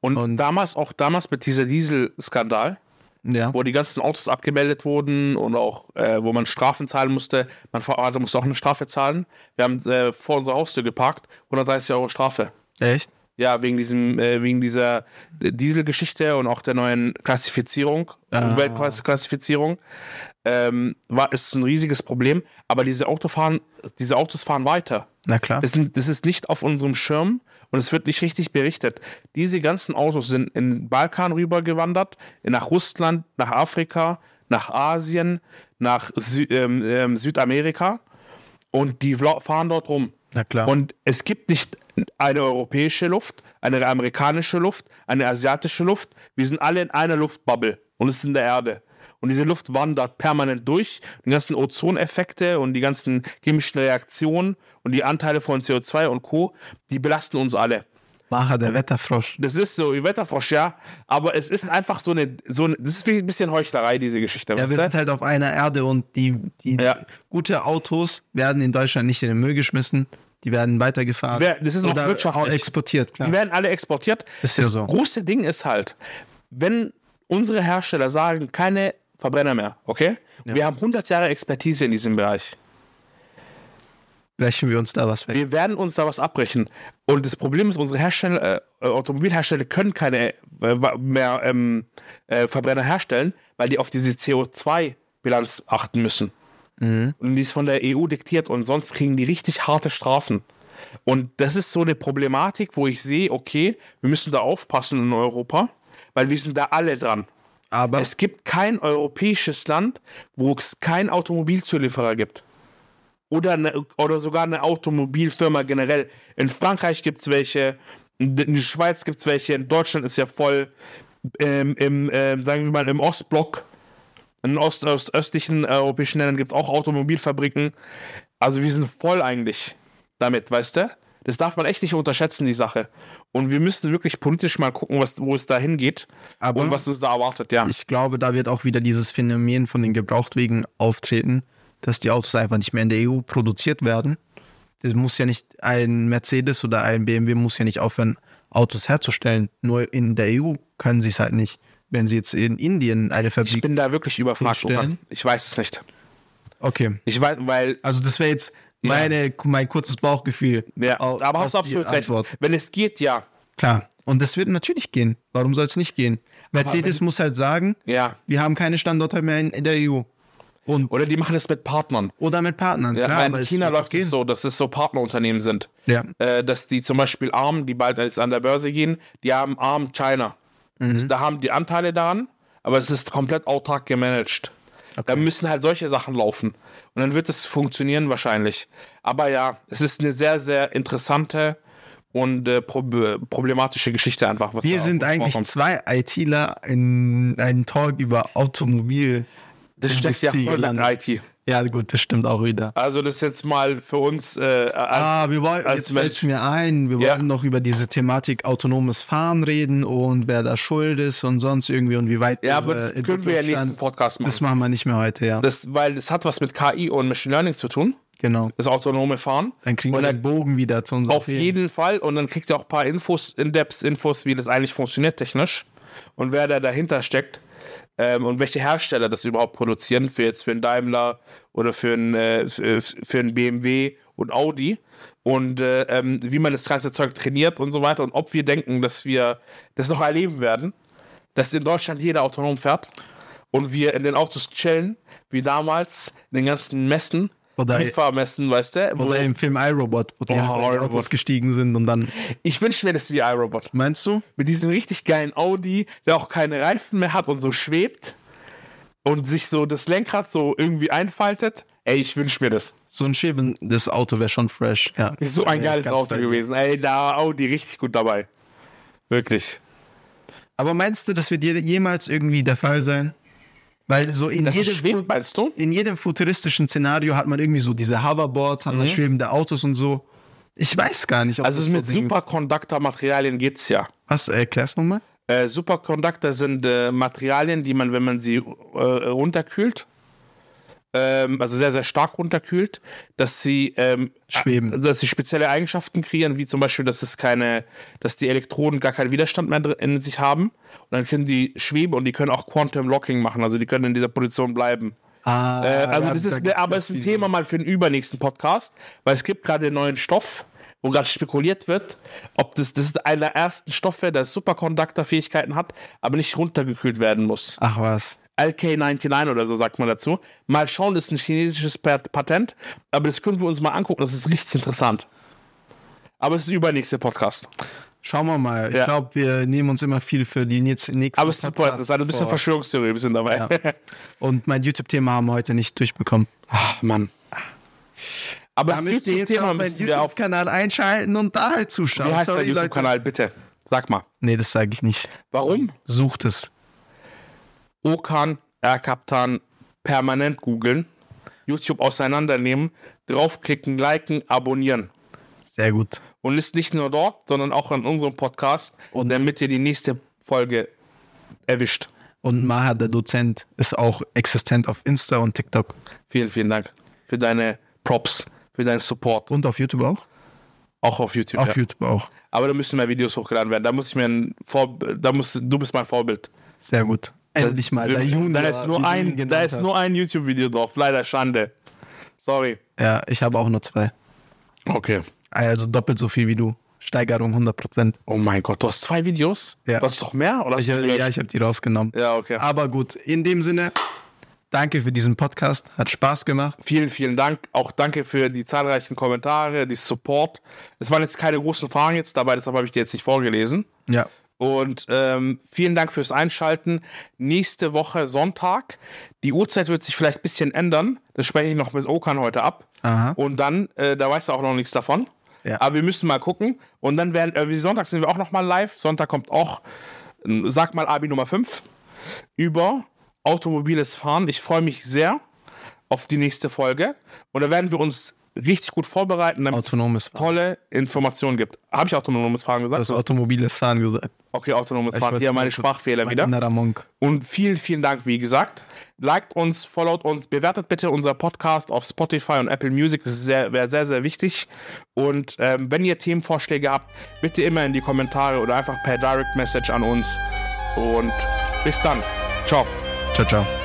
Und, Und- damals, auch damals mit dieser Dieselskandal, Ja. wo die ganzen Autos abgemeldet wurden und auch, äh, wo man Strafen zahlen musste. Mein Vater musste auch eine Strafe zahlen. Wir haben äh, vor unserer Haustür geparkt, 130 Euro Strafe. Echt? Ja, wegen diesem, äh, wegen dieser Dieselgeschichte und auch der neuen Klassifizierung, Ah. Umweltklassifizierung, ähm, war ist ein riesiges Problem. Aber diese Autofahren, diese Autos fahren weiter. Na klar. Das, das ist nicht auf unserem Schirm und es wird nicht richtig berichtet. Diese ganzen Autos sind in den Balkan rübergewandert, nach Russland, nach Afrika, nach Asien, nach Sü ähm, ähm, Südamerika und die fahren dort rum. Na klar. Und es gibt nicht eine europäische Luft, eine amerikanische Luft, eine asiatische Luft. Wir sind alle in einer Luftbubble und es ist in der Erde. Und diese Luft wandert permanent durch. Die ganzen Ozoneffekte und die ganzen chemischen Reaktionen und die Anteile von CO2 und Co., die belasten uns alle. Macher der Wetterfrosch. Das ist so, wie Wetterfrosch, ja. Aber es ist einfach so eine, so eine, das ist wie ein bisschen Heuchlerei, diese Geschichte. Ja, wir sind halt auf einer Erde und die, die Ja. gute Autos werden in Deutschland nicht in den Müll geschmissen, die werden weitergefahren. Wer- das ist auch wirtschaftlich. exportiert, klar. Die werden alle exportiert. Ist das ja so. große Ding ist halt, wenn unsere Hersteller sagen, keine Verbrenner mehr, okay? Wir haben 100 Jahre Expertise in diesem Bereich. Brechen wir uns da was weg. Wir werden uns da was abbrechen. Und das Problem ist, unsere Hersteller, äh, Automobilhersteller können keine äh, mehr ähm, äh, Verbrenner herstellen, weil die auf diese CO2-Bilanz achten müssen. Und die ist von der EU diktiert und sonst kriegen die richtig harte Strafen. Und das ist so eine Problematik, wo ich sehe, okay, wir müssen da aufpassen in Europa, weil wir sind da alle dran. Aber Es gibt kein europäisches Land, wo es keinen Automobilzulieferer gibt. Oder, eine, oder sogar eine Automobilfirma generell. In Frankreich gibt es welche, in der Schweiz gibt es welche, in Deutschland ist ja voll, ähm, im, ähm, sagen wir mal, im Ostblock, in Ost, Ost, östlichen europäischen Ländern gibt es auch Automobilfabriken. Also wir sind voll eigentlich damit, weißt du? Das darf man echt nicht unterschätzen, die Sache. Und wir müssen wirklich politisch mal gucken, was, wo es da hingeht Aber- und was uns da erwartet, ja. ich glaube, da wird auch wieder dieses Phänomen von den Gebrauchtwegen auftreten, dass die Autos einfach nicht mehr in der EU produziert werden. Das muss ja nicht ein Mercedes oder ein BMW muss ja nicht aufhören, Autos herzustellen. Nur in der EU können sie es halt nicht. Wenn sie jetzt in Indien eine Ich Fabrik. bin da wirklich überfragt. Okan. Ich weiß es nicht. Okay. Ich weiß, weil. Also das wäre jetzt meine, mein kurzes Bauchgefühl. Ja, Au- aber hast du auf absolut recht. Antwort. Wenn es geht, ja. Klar. Und das wird natürlich gehen. Warum soll es nicht gehen? Mercedes muss halt sagen, Ja. wir haben keine Standorte mehr in, der EU. Und- Oder die machen es mit Partnern. Oder mit Partnern. Ja, klar, in China läuft es so, dass es so Partnerunternehmen sind. Ja. Äh, dass die zum Beispiel ARM, die bald jetzt an der Börse gehen, die haben ARM China. Mhm. Da haben die Anteile daran, aber es ist komplett autark gemanagt. Da müssen halt solche Sachen laufen. Und dann wird es funktionieren wahrscheinlich. Aber ja, es ist eine sehr, sehr interessante und äh, prob problematische Geschichte einfach. Was Wir sind eigentlich vorkommt. zwei ITler in einen Talk über Automobil. Das steckt ja voll gelandet. IT. Ja, gut, das stimmt auch wieder. Also das ist jetzt mal für uns äh, als, Ah, wir wollten, als jetzt Mensch. mir ein, wir Ja. wollten noch über diese Thematik autonomes Fahren reden und wer da schuld ist und sonst irgendwie und wie weit Ja, aber das können wir ja nächsten Podcast machen. Das machen wir nicht mehr heute, ja. Das, weil das hat was mit KI und Machine Learning zu tun, genau. das autonome Fahren. Dann kriegen wir dann, den Bogen wieder zu unserem auf jeden Fall und dann kriegt ihr auch ein paar Infos, In-Depth-Infos, wie das eigentlich funktioniert technisch und wer da dahinter steckt ähm, und welche Hersteller das überhaupt produzieren, für jetzt für einen Daimler oder für einen, äh, für für einen BMW und Audi. Und äh, ähm, wie man das ganze Zeug trainiert und so weiter. Und ob wir denken, dass wir das noch erleben werden, dass in Deutschland jeder autonom fährt und wir in den Autos chillen, wie damals in den ganzen Messen, Oder- Mitfahrmessen, weißt du? Oder im Film iRobot, wo die Oh, Autos gestiegen sind und dann. Ich wünsche mir das wie iRobot. Meinst du? Mit diesem richtig geilen Audi, der auch keine Reifen mehr hat und so schwebt und sich so das Lenkrad so irgendwie einfaltet. Ey, ich wünsche mir das. So ein schwebendes Auto wäre schon fresh. Ja. Ist so ein geiles Auto gewesen. Ey, da war Audi richtig gut dabei. Wirklich. Aber meinst du, das wird je- jemals irgendwie der Fall sein? Weil so in jedem, schwebt, meinst du? in jedem futuristischen Szenario hat man irgendwie so diese Hoverboards, hat man schwebende Autos und so. Ich weiß gar nicht. Ob Mhm. Also das mit so. Superconductor-Materialien geht's ja. Was, erklär's nochmal? Äh, Superconductor sind äh, Materialien, die man, wenn man sie äh, runterkühlt, ähm, also sehr, sehr stark runterkühlt, dass sie ähm, Schweben. äh, dass sie spezielle Eigenschaften kreieren, wie zum Beispiel, dass es keine, dass die Elektroden gar keinen Widerstand mehr in sich haben. Und dann können die schweben und die können auch Quantum Locking machen, also die können in dieser Position bleiben. Ah, Äh, also ja, das da ist, gibt's ne, aber es ist ein. Thema mal für den übernächsten Podcast, weil es gibt gerade einen neuen Stoff, wo gerade spekuliert wird, ob das, das ist einer der ersten Stoffe, der Superconductor-Fähigkeiten hat, aber nicht runtergekühlt werden muss. Ach was. LK99 oder so sagt man dazu. Mal schauen, das ist ein chinesisches Pat- Patent, aber das können wir uns mal angucken, das ist richtig interessant. Aber es ist der übernächste Podcast. Schauen wir mal. Ich Ja. glaube, wir nehmen uns immer viel für die nächsten Aber es ist super, das ist ein bisschen. Verschwörungstheorie, wir sind dabei. Ja. Und mein YouTube-Thema haben wir heute nicht durchbekommen. Ach, Mann. Aber Da das müsst ihr jetzt YouTube-Thema auf meinen. YouTube-Kanal einschalten und da halt zuschauen. Wie heißt Sorry, dein. YouTube-Kanal, bitte? Sag mal. Nee, das sage ich nicht. Warum? Sucht es. Okan, Erkaptan, permanent googeln, YouTube auseinandernehmen, draufklicken, liken, abonnieren. Sehr gut. Und ist nicht nur dort, sondern auch an unserem Podcast, Und- damit ihr die nächste Folge erwischt. Und Maha, der Dozent, ist auch existent auf Insta und TikTok. Vielen, vielen Dank für deine Props, für deinen Support. Und auf YouTube auch? Auch auf YouTube. Auf ja. YouTube auch. Aber da müssen mehr Videos hochgeladen werden. Da muss ich mir ein Vor da muss, du bist mein Vorbild. Sehr gut. Endlich mal. Der Junior, da ist nur ein, da ist nur ein YouTube-Video drauf. Leider Schande. Sorry. Ja, ich habe auch nur zwei. Okay. Also doppelt so viel wie du. Steigerung 100%. Oh mein Gott, du hast zwei Videos? Ja. Du hast doch mehr? Oder Ich, gelöscht? ja, ich habe die rausgenommen. ja, okay. Aber gut, in dem Sinne, danke für diesen Podcast. Hat Spaß gemacht. Vielen, vielen Dank. Auch danke für die zahlreichen Kommentare, die Support. Es waren jetzt keine großen Fragen jetzt dabei, deshalb habe ich die jetzt nicht vorgelesen. Ja. Und ähm, vielen Dank fürs Einschalten. Nächste Woche Sonntag. Die Uhrzeit wird sich vielleicht ein bisschen ändern. Das spreche ich noch mit Okan heute ab. Aha. Und dann, äh, da weißt du auch noch nichts davon. Ja. Aber wir müssen mal gucken. Und dann werden, äh, wie Sonntag sind wir auch noch mal live. Sonntag kommt auch, äh, sag mal Abi Nummer 5 über automobiles Fahren. Ich freue mich sehr auf die nächste Folge. Und da werden wir uns richtig gut vorbereiten, damit Autonomes es tolle Informationen gibt. Habe ich autonomes Fahren gesagt? hast automobiles Fahren gesagt. Okay, autonomes Ich Fahren. Hier meine Sprachfehler mein wieder. Monk. Und vielen, vielen Dank, wie gesagt. Liked uns, followt uns, bewertet bitte unser Podcast auf Spotify und Apple Music. Das ist wäre sehr, sehr wichtig. Und ähm, wenn ihr Themenvorschläge habt, bitte immer in die Kommentare oder einfach per Direct Message an uns. Und bis dann. Ciao. Ciao, ciao.